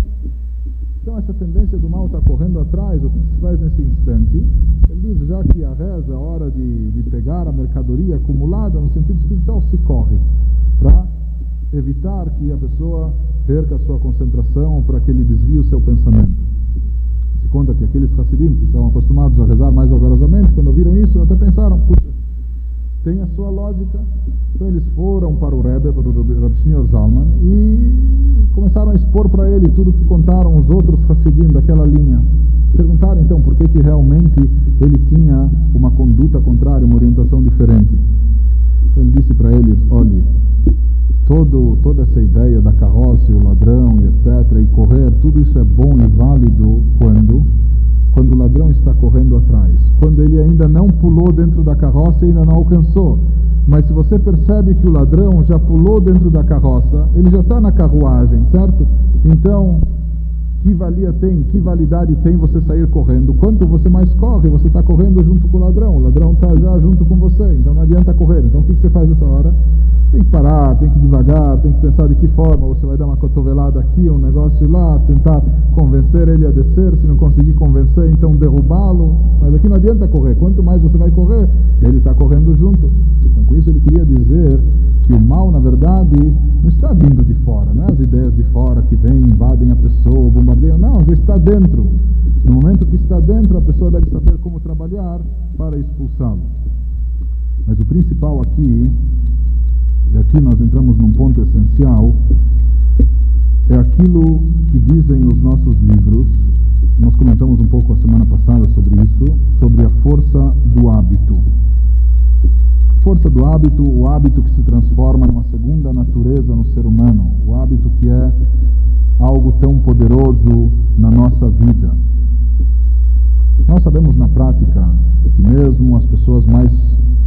Speaker 1: Então essa tendência do mal está correndo atrás, o que se faz nesse instante? Ele diz já que a reza, a hora de, de pegar a mercadoria acumulada, no sentido espiritual, se corre para evitar que a pessoa perca a sua concentração, para que ele desvie o seu pensamento. Se conta que aqueles Hassidim que estavam acostumados a rezar mais vagarosamente, quando viram isso, até pensaram, puxa, tem a sua lógica. Então eles foram para o Rebbe, para o Shneur Zalman, e começaram a expor para ele tudo o que contaram os outros Hassidim daquela linha. Perguntaram então por que, que realmente ele tinha uma conduta contrária, uma orientação diferente. Então ele disse para eles, olhe, todo, toda essa ideia da carroça e o ladrão e etc., e correr, tudo isso é bom e válido quando? Quando o ladrão está correndo atrás. Quando ele ainda não pulou dentro da carroça e ainda não alcançou. Mas se você percebe que o ladrão já pulou dentro da carroça, ele já está na carruagem, certo? Então, que valia tem, que validade tem você sair correndo? Quanto você mais corre, você está correndo junto com o ladrão. O ladrão está já junto com você, então não adianta correr. Então o que, que você faz nessa hora? Tem que parar, tem que devagar, tem que pensar de que forma você vai dar uma cotovelada aqui, um negócio lá, tentar convencer ele a descer, se não conseguir convencer, então derrubá-lo. Mas aqui não adianta correr, quanto mais você vai correr, ele está correndo junto. Então com isso ele queria dizer que o mal, na verdade, não está vindo de fora, não é as ideias de fora que vêm, invadem a pessoa, bombardeiam, não, já está dentro. No momento que está dentro, a pessoa deve saber como trabalhar para expulsá-lo. Mas o principal aqui e aqui nós entramos num ponto essencial, é aquilo que dizem os nossos livros. Nós comentamos um pouco a semana passada sobre isso, sobre a força do hábito. Força do hábito, o hábito que se transforma numa segunda natureza no ser humano, o hábito que é algo tão poderoso na nossa vida. Nós sabemos na prática que mesmo as pessoas mais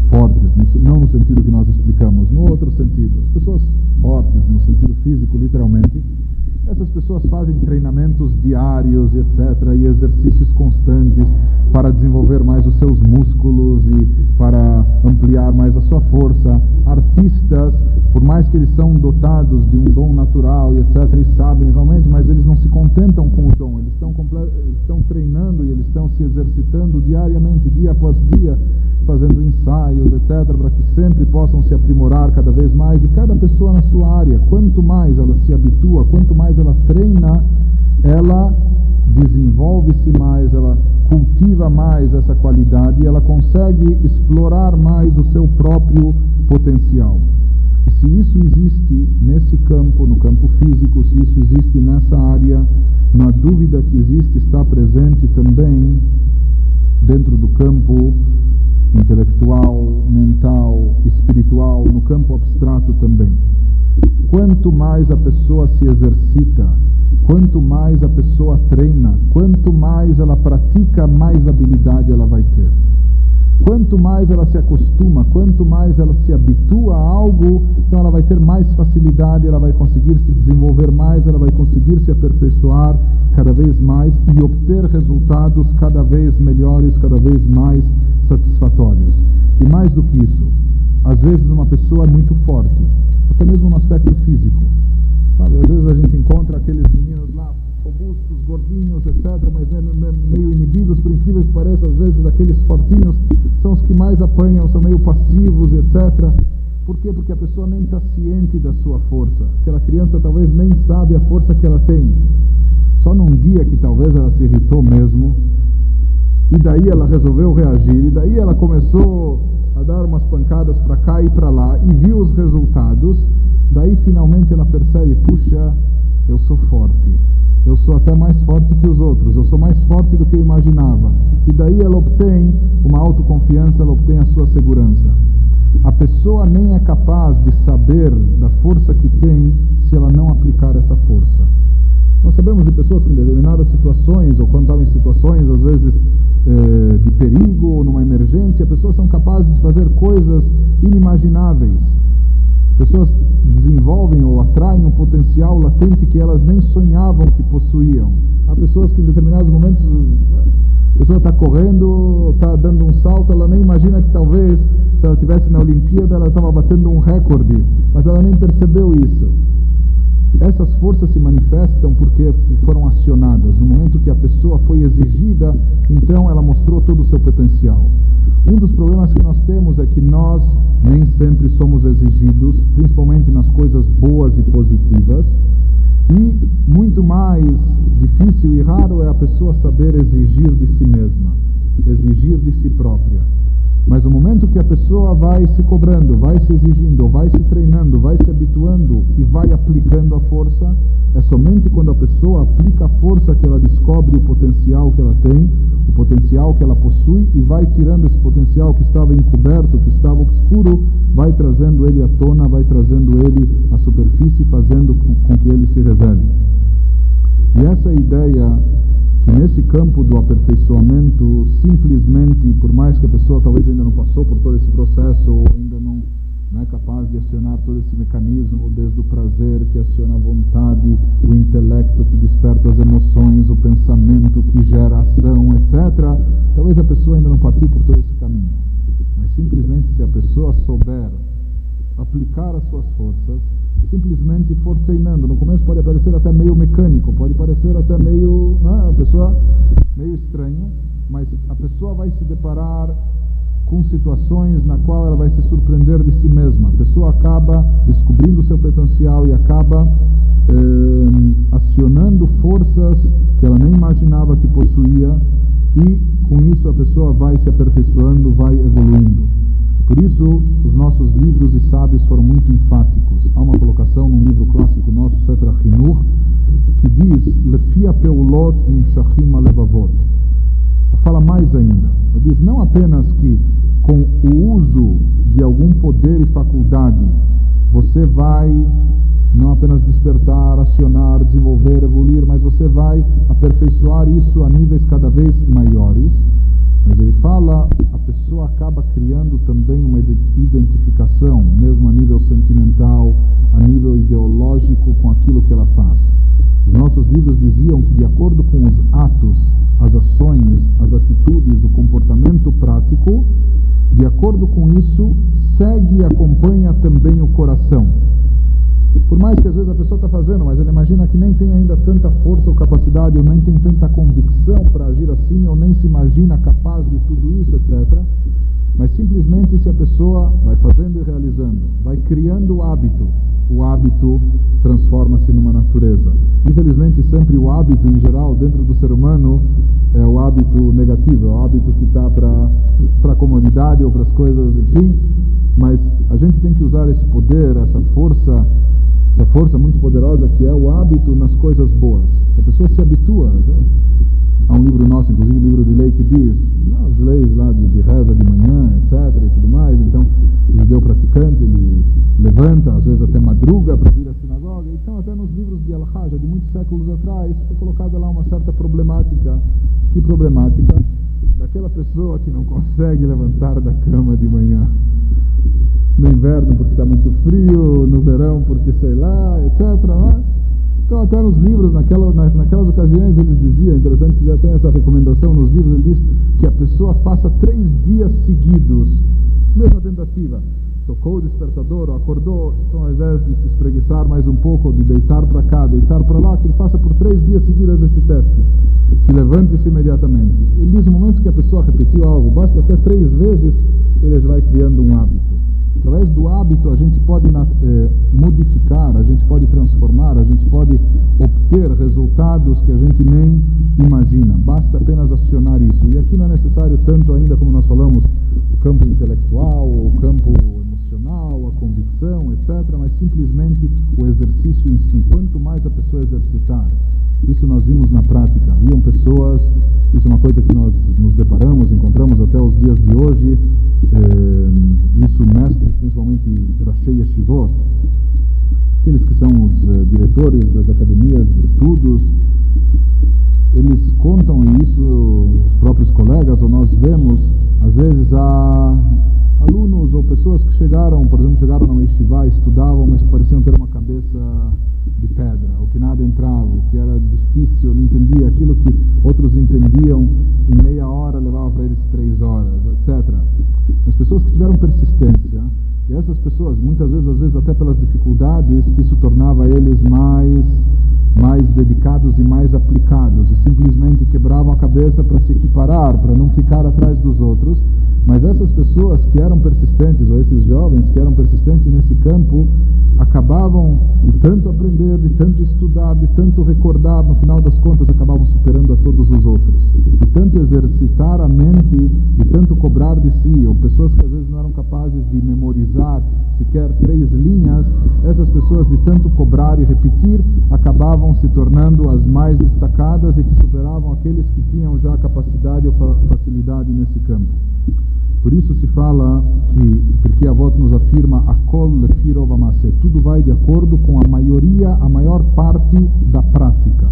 Speaker 1: fortes, não no sentido que nós explicamos, no outro sentido. As pessoas fortes, no sentido físico, literalmente, essas pessoas fazem treinamentos diários, etc., e exercícios constantes para desenvolver mais os seus músculos e para ampliar mais a sua força. Artistas, por mais que eles são dotados de um dom natural e etc., e sabem realmente, mas eles não se contentam com o dom, eles estão, estão treinando e eles estão se exercitando diariamente, dia após dia, fazendo ensaios, etc., para que sempre possam se aprimorar cada vez mais. E cada pessoa na sua área, quanto mais ela se habitua, quanto mais ela treina, ela desenvolve-se mais, ela cultiva mais essa qualidade e ela consegue explorar mais o seu próprio potencial. Se isso existe nesse campo, no campo físico, se isso existe nessa área, não há dúvida que existe, está presente também dentro do campo intelectual, mental, espiritual, no campo abstrato também. Quanto mais a pessoa se exercita, quanto mais a pessoa treina, quanto mais ela pratica, mais habilidade ela vai ter. Quanto mais ela se acostuma, quanto mais ela se habitua a algo, então ela vai ter mais facilidade, ela vai conseguir se desenvolver mais, ela vai conseguir se aperfeiçoar cada vez mais e obter resultados cada vez melhores, cada vez mais satisfatórios. E mais do que isso, às vezes uma pessoa é muito forte, até mesmo no aspecto físico. Sabe? Às vezes a gente encontra aqueles meninos lá robustos, gordinhos, etc., mas meio inibidos, por incrível que pareça, às vezes aqueles fortinhos são os que mais apanham, são meio passivos, etc. Por quê? Porque a pessoa nem está ciente da sua força. Aquela criança talvez nem sabe a força que ela tem. Só num dia que talvez ela se irritou mesmo, e daí ela resolveu reagir, e daí ela começou a dar umas pancadas para cá e para lá, e viu os resultados, daí finalmente ela percebe, puxa, eu sou forte eu sou até mais forte que os outros, eu sou mais forte do que eu imaginava. E daí ela obtém uma autoconfiança, ela obtém a sua segurança. A pessoa nem é capaz de saber da força que tem se ela não aplicar essa força. Nós sabemos de pessoas que em determinadas situações, ou quando estão em situações, às vezes, eh, de perigo ou numa emergência, pessoas são capazes de fazer coisas inimagináveis Pessoas desenvolvem ou atraem um potencial latente que elas nem sonhavam que possuíam. Há pessoas que em determinados momentos a pessoa está correndo, está dando um salto, ela nem imagina que talvez se ela estivesse na Olimpíada ela estava batendo um recorde, mas ela nem percebeu isso. Essas forças se manifestam porque foram acionadas. No momento que a pessoa foi exigida, então ela mostrou todo o seu potencial. Um dos problemas que nós temos é que nós nem sempre somos exigidos, principalmente nas coisas boas e positivas, e muito mais difícil e raro é a pessoa saber exigir de si mesma, exigir de si própria. Mas no momento que a pessoa vai se cobrando, vai se exigindo, vai se treinando, vai se habituando e vai aplicando a força, é somente quando a pessoa aplica a força que ela descobre o potencial que ela tem, o potencial que ela possui e vai tirando esse potencial que estava encoberto, que estava obscuro, vai trazendo ele à tona, vai trazendo ele à superfície, fazendo com que ele se revele. E essa ideia que nesse campo do aperfeiçoamento, simplesmente, por mais que a pessoa talvez ainda não passou por todo esse processo, ou ainda não, não é capaz de acionar todo esse mecanismo, desde o prazer que aciona a vontade, o intelecto que desperta as emoções, o pensamento que gera ação, etc., talvez a pessoa ainda não partiu por todo esse caminho. Mas simplesmente se a pessoa souber aplicar as suas forças, simplesmente for treinando. No começo pode parecer até meio mecânico, pode parecer até meio, né, a pessoa meio estranho, mas a pessoa vai se deparar com situações na qual ela vai se surpreender de si mesma. A pessoa acaba descobrindo seu potencial e acaba eh, acionando forças que ela nem imaginava que possuía e com isso a pessoa vai se aperfeiçoando, vai evoluindo. Por isso, os nossos livros e sábios foram muito enfáticos. Há uma colocação num livro clássico nosso, Sefer Hinur, que diz, Lefia peulot nimshachim alevavot. Fala mais ainda. Ela diz, não apenas que com o uso de algum poder e faculdade, você vai não apenas despertar, acionar, desenvolver, evoluir, mas você vai aperfeiçoar isso a níveis cada vez maiores. Mas ele fala, a pessoa acaba criando também uma identificação, mesmo a nível sentimental, a nível ideológico, com aquilo que ela faz. Os nossos livros diziam que, de acordo com os atos, as ações, as atitudes, o comportamento prático, de acordo com isso, segue e acompanha também o coração. Por mais que às vezes a pessoa está fazendo, mas ele imagina que nem tem ainda tanta força ou capacidade, ou nem tem tanta convicção para agir assim, ou nem se imagina capaz de tudo isso, etc. Mas simplesmente se a pessoa vai fazendo e realizando, vai criando o hábito, o hábito transforma-se numa natureza. Infelizmente, sempre o hábito, em geral, dentro do ser humano, é o hábito negativo, é o hábito que está para a comodidade ou para as coisas, enfim. Mas a gente tem que usar esse poder, essa força, essa força muito poderosa que é o hábito nas coisas boas. A pessoa se habitua. Né? Há um livro nosso, inclusive um livro de lei, que diz as leis lá de, de, reza de manhã, etc. e tudo mais. Então, o judeu praticante, ele levanta, às vezes até madruga para vir à sinagoga. Então, até nos livros de Al-Hajj, de muitos séculos atrás, foi colocada lá uma certa problemática. Que problemática? Daquela pessoa que não consegue levantar da cama de manhã. No inverno porque está muito frio, no verão porque sei lá, etc. Lá. Então, até nos livros, naquela, na, naquelas ocasiões, eles diziam, interessante que já tem essa recomendação nos livros, ele diz que a pessoa faça três dias seguidos, mesma tentativa. Tocou o despertador, acordou, então ao invés de se espreguiçar mais um pouco, de deitar para cá, deitar para lá, que ele faça por três dias seguidos esse teste, que levante-se imediatamente. Ele diz, no momento que a pessoa repetiu algo, basta até três vezes, ele já vai criando um hábito. Através do hábito a gente pode eh, modificar, a gente pode transformar, a gente pode obter resultados que a gente nem imagina. Basta apenas acionar isso. E aqui não é necessário tanto ainda como nós falamos o campo intelectual, o campo emocional, a convicção, etc., mas simplesmente o exercício em si. Quanto mais a pessoa exercitar, isso nós vimos na prática. Haviam pessoas, isso é uma coisa que nós nos deparamos, encontramos até os dias de hoje, eh, isso mestres, principalmente Rashei Yeshivot, aqueles que são os eh, diretores das academias de estudos, eles contam isso, os próprios colegas, ou nós vemos, às vezes há alunos ou pessoas que chegaram, por exemplo, chegaram na Yeshiva, estudavam, mas pareciam ter uma cabeça de pedra, o que nada entrava, o que era difícil, não entendia aquilo que outros entendiam em meia hora levava para eles três horas, etc. As pessoas que tiveram persistência, e essas pessoas, muitas vezes, às vezes até pelas dificuldades, isso tornava eles mais mais dedicados e mais aplicados, e simplesmente quebravam a cabeça para se equiparar, para não ficar atrás dos outros. Mas essas pessoas que eram persistentes, ou esses jovens que eram persistentes nesse campo, acabavam de tanto aprender, de tanto estudar, de tanto recordar, no final das contas acabavam superando a todos os outros. De tanto exercitar a mente, de tanto cobrar de si, ou pessoas que às vezes não eram capazes de memorizar sequer três linhas, essas pessoas de tanto cobrar e repetir, acabavam se tornando as mais destacadas e que superavam aqueles que tinham já capacidade ou facilidade nesse campo. Por isso se fala que, porque a volta nos afirma, a tudo vai de acordo com a maioria, a maior parte da prática.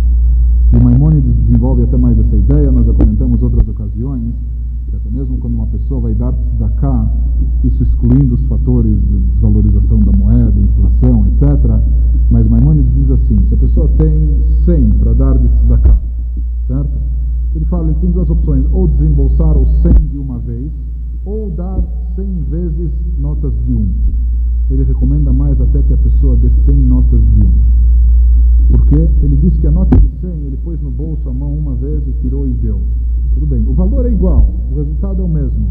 Speaker 1: E Maimonides desenvolve até mais essa ideia, nós já comentamos outras ocasiões, até mesmo quando uma pessoa vai dar da cá, isso excluindo os fatores de desvalorização da moeda, inflação, etc. Mas Maimonides diz assim, se a pessoa tem 100 para dar de tzedakah, certo? Ele fala, ele tem duas opções, ou desembolsar os 100 de uma vez, ou dar 100 vezes notas de um. Ele recomenda mais até que a pessoa dê 100 notas de um. Porque ele diz que a nota de 100 ele pôs no bolso a mão uma vez e tirou e deu. Tudo bem, o valor é igual, o resultado é o mesmo.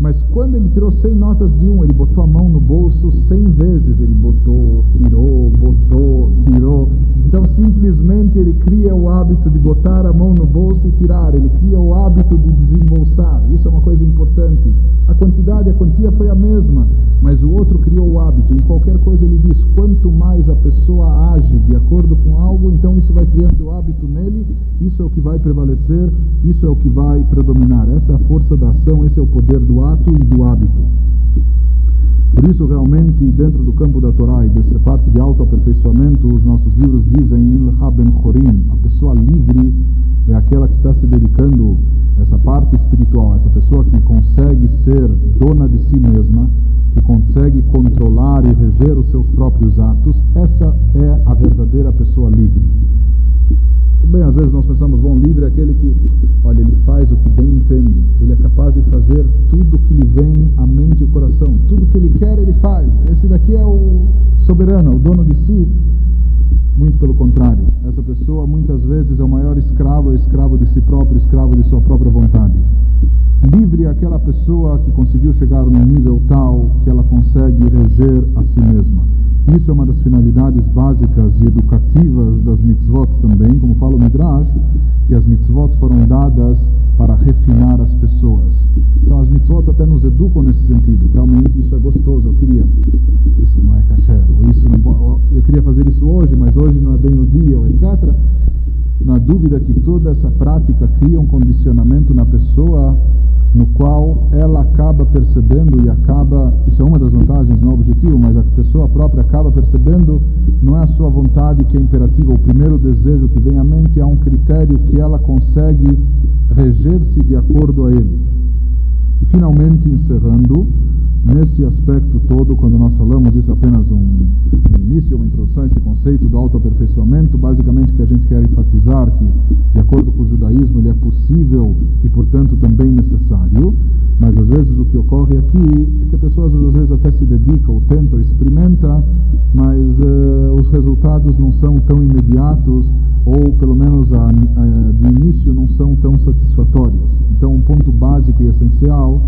Speaker 1: Mas quando ele tirou 100 notas de um, ele botou a mão no bolso 100 vezes. Ele botou, tirou, botou, tirou. Então simplesmente ele cria o hábito de botar a mão no bolso e tirar. Ele cria o hábito de desembolsar. Isso é uma coisa importante. A quantidade, a quantia foi a mesma, mas o outro criou o hábito. Em qualquer coisa ele diz: quanto mais a pessoa age de acordo com algo, então isso vai criando o hábito nele. Isso é o que vai prevalecer. Isso é o que vai predominar. Essa é a força da ação. Esse é o poder do ato e do hábito. Por isso, realmente, dentro do campo da Torá e dessa parte de autoaperfeiçoamento, os nossos livros dizem em Ben Chorim, a pessoa livre é aquela que está se dedicando a essa parte espiritual, essa pessoa que consegue ser dona de si mesma, que consegue controlar e reger os seus próprios atos, essa é a verdadeira pessoa livre. Bem, às vezes nós pensamos, bom, livre é aquele que, olha, ele faz o que bem entende, ele é capaz de fazer tudo que lhe vem à mente e ao coração, tudo que ele quer ele faz. Esse daqui é o soberano, o dono de si. Muito pelo contrário, essa pessoa muitas vezes é o maior escravo, é escravo de si próprio, escravo de sua própria vontade. Livre é aquela pessoa que conseguiu chegar num nível tal que ela consegue reger a si mesma. Isso é uma das finalidades básicas e educativas das mitzvot também, como fala o Midrash, que as mitzvot foram dadas para refinar as pessoas. Então as mitzvot até nos educam nesse sentido. Realmente isso é gostoso, eu queria. Isso não é kasher, ou isso não, eu queria fazer isso hoje, mas hoje não é bem o dia, etc. Na dúvida que toda essa prática cria um condicionamento na pessoa no qual ela acaba percebendo e acaba, isso é uma das vantagens no objetivo, mas a pessoa própria acaba percebendo, não é a sua vontade que é imperativa, o primeiro desejo que vem à mente é um critério que ela consegue reger-se de acordo a ele. Finalmente, encerrando, Nesse aspecto todo, quando nós falamos, isso apenas um, início, uma introdução a esse conceito do autoaperfeiçoamento, basicamente que a gente quer enfatizar que, de acordo com o judaísmo, ele é possível e, portanto, também necessário, mas às vezes o que ocorre aqui é que a pessoa às vezes até se dedica ou tenta ou experimenta, mas uh, os resultados não são tão imediatos ou, pelo menos, a, a, de início, não são tão satisfatórios. Básico e essencial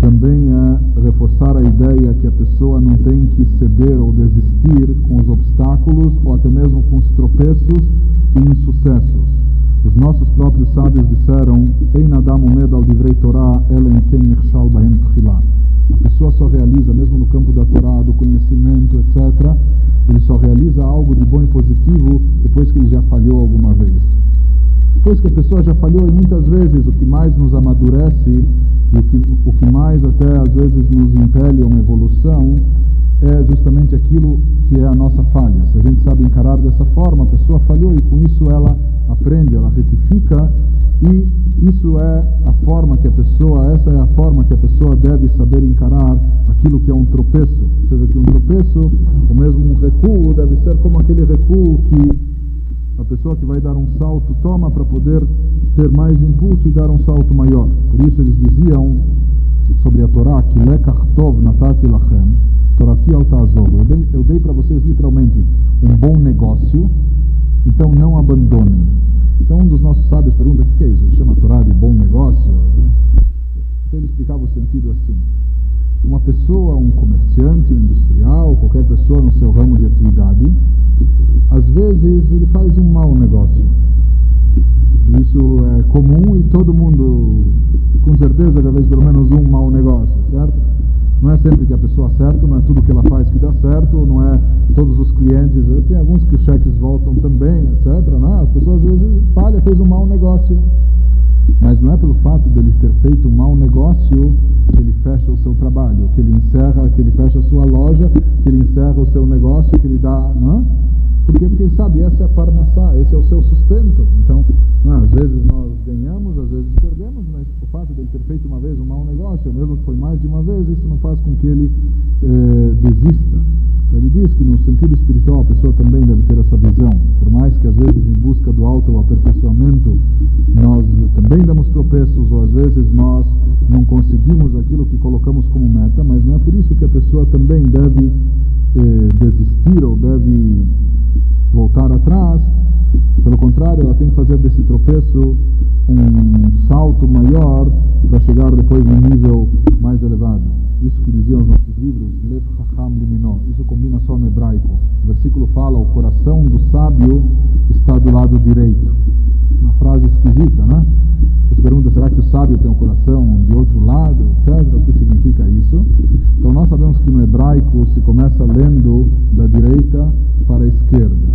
Speaker 1: também é reforçar a ideia que a pessoa não tem que ceder ou desistir com os obstáculos ou até mesmo com os tropeços e insucessos. Os nossos próprios sábios disseram: Ein Adam umed al divrei Torah elen ken nichshal bahem. A pessoa só realiza, mesmo no campo da Torá, do conhecimento, etc., ele só realiza algo de bom e positivo depois que ele já falhou alguma vez. Depois que a pessoa já falhou, e muitas vezes o que mais nos amadurece e o que, o que mais até às vezes nos impele a uma evolução é justamente aquilo que é a nossa falha. Se a gente sabe encarar dessa forma, a pessoa falhou e com isso ela aprende, ela retifica e isso é a forma que a pessoa, essa é a forma que a pessoa deve saber encarar aquilo que é um tropeço. Ou seja, que um tropeço, ou mesmo um recuo, deve ser como aquele recuo que a pessoa que vai dar um salto toma para poder ter mais impulso e dar um salto maior. Por isso eles diziam sobre a Torá que lekach tov natati lachem, torati al ta'azov. Eu dei, eu dei para vocês literalmente um bom negócio, então não abandonem. Então um dos nossos sábios pergunta o que é isso? Ele chama a Torá de bom negócio? Então ele explicava o sentido assim. Uma pessoa, um comerciante, um industrial, qualquer pessoa no seu ramo de atividade, às vezes ele faz um mau negócio. Isso é comum e todo mundo, com certeza, já fez pelo menos um mau negócio, certo? Não é sempre que a pessoa acerta, não é tudo que ela faz que dá certo, não é todos os clientes. Tem alguns que os cheques voltam também, etc. Né? As pessoas às vezes falham, fez um mau negócio. Mas não é pelo fato dele ter feito um mau negócio que ele fecha o seu trabalho, que ele encerra, que ele fecha a sua loja, que ele encerra o seu negócio, que ele dá. Não é? Por quê? Porque sabe, essa é a parnassá, esse é o seu sustento. Então, é? às vezes nós ganhamos, às vezes perdemos, mas o fato de ele ter feito uma vez um mau negócio, mesmo que foi mais de uma vez, isso não faz com que ele eh, desista. Então, ele diz que no sentido espiritual a pessoa também deve ter essa visão. Por mais que às vezes em busca do aperfeiçoamento nós também damos tropeços, ou às vezes nós não conseguimos aquilo que colocamos como meta, mas não é por isso que a pessoa também deve eh, desistir ou deve voltar atrás. Pelo contrário, ela tem que fazer desse tropeço um salto maior para chegar depois num nível mais elevado. Isso que diziam os nossos livros, Lev Chacham Liminó. Isso combina só no hebraico. O versículo fala: o coração do sábio está do lado direito. Uma frase esquisita, né? Você pergunta, será que o sábio tem um coração de outro lado, etc? O que significa isso? Então nós sabemos que no hebraico se começa lendo da direita para a esquerda,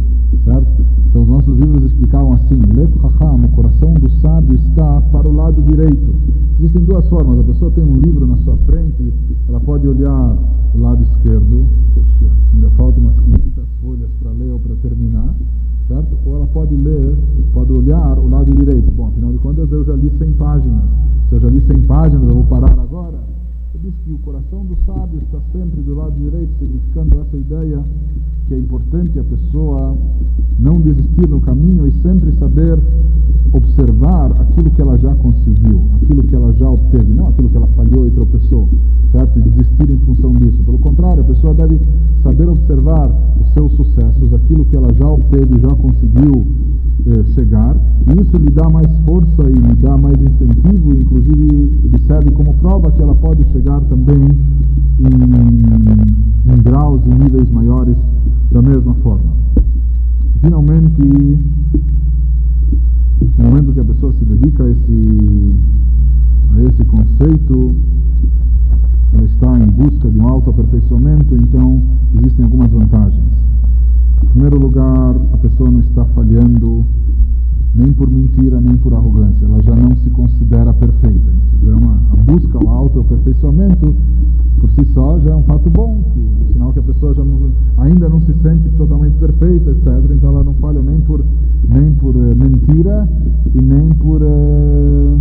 Speaker 1: certo? Então os nossos livros explicavam assim, Lev Raham, o coração do sábio está para o lado direito. Existem duas formas, a pessoa tem um livro na sua frente, ela pode olhar o lado esquerdo, poxa, ainda faltam umas 500 folhas para ler ou para terminar, certo? Ou ela pode ler, pode olhar o lado direito. Bom, afinal de contas eu já li 100 páginas. Se eu já li 100 páginas, eu vou parar agora? Diz que o coração do sábio está sempre do lado direito, significando essa ideia que é importante a pessoa não desistir no caminho e sempre saber observar aquilo que ela já conseguiu, aquilo que ela já obteve, não aquilo que ela falhou e tropeçou, certo? E desistir em função disso. Pelo contrário, a pessoa deve saber observar os seus sucessos, aquilo que ela já obteve, já conseguiu eh, chegar, e isso lhe dá mais força e lhe dá mais incentivo, e inclusive lhe serve como prova que ela pode chegar também em, em graus e níveis maiores da mesma forma. Finalmente, no momento que a pessoa se dedica a esse, a esse conceito, ela está em busca de um autoaperfeiçoamento, então existem algumas vantagens. Em primeiro lugar, a pessoa não está falhando nem por mentira, nem por arrogância. Ela já não se considera perfeita. Isso é uma a busca ao autoaperfeiçoamento por si só já é um fato bom, que é sinal que a pessoa já não, ainda não se sente totalmente perfeita, etc. Então ela não falha nem por nem por uh, mentira e nem por uh,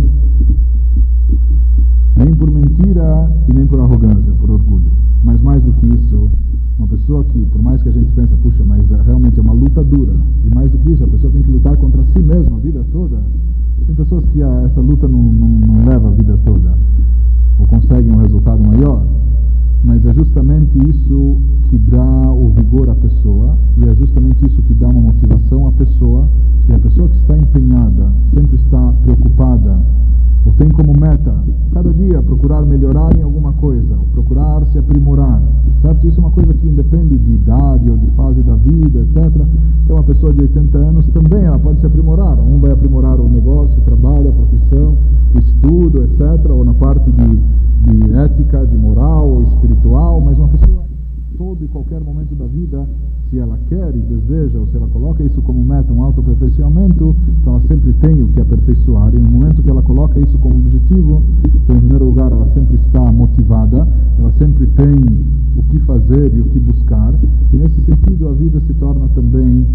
Speaker 1: nem por mentira e nem por arrogância, por orgulho. Mas mais do que isso, uma pessoa que, por mais que a gente pense, puxa, mas é, realmente é uma luta dura. E mais do que isso, a pessoa tem que lutar contra si mesma a vida toda. Tem pessoas que a, essa luta não, não, não leva a vida toda, ou conseguem um resultado maior. Mas é justamente isso que dá o vigor à pessoa, e é justamente isso que dá uma motivação à pessoa. E a pessoa que está empenhada, sempre está preocupada ou tem como meta cada dia procurar melhorar em alguma coisa, ou procurar se aprimorar, certo? Isso é uma coisa que independe de idade ou de fase da vida, etc. Então, uma pessoa de 80 anos também ela pode se aprimorar. Um vai aprimorar o negócio, o trabalho, a profissão, o estudo, etc. Ou na parte de, de ética, de moral espiritual, mas uma pessoa todo e qualquer momento da vida, se ela quer e deseja, ou se ela coloca isso como meta, um autoaperfeiçoamento, então ela sempre tem o que aperfeiçoar. E no momento que ela coloca isso como objetivo, então, em primeiro lugar, ela sempre está motivada, ela sempre tem o que fazer e o que buscar. E nesse sentido, a vida se torna também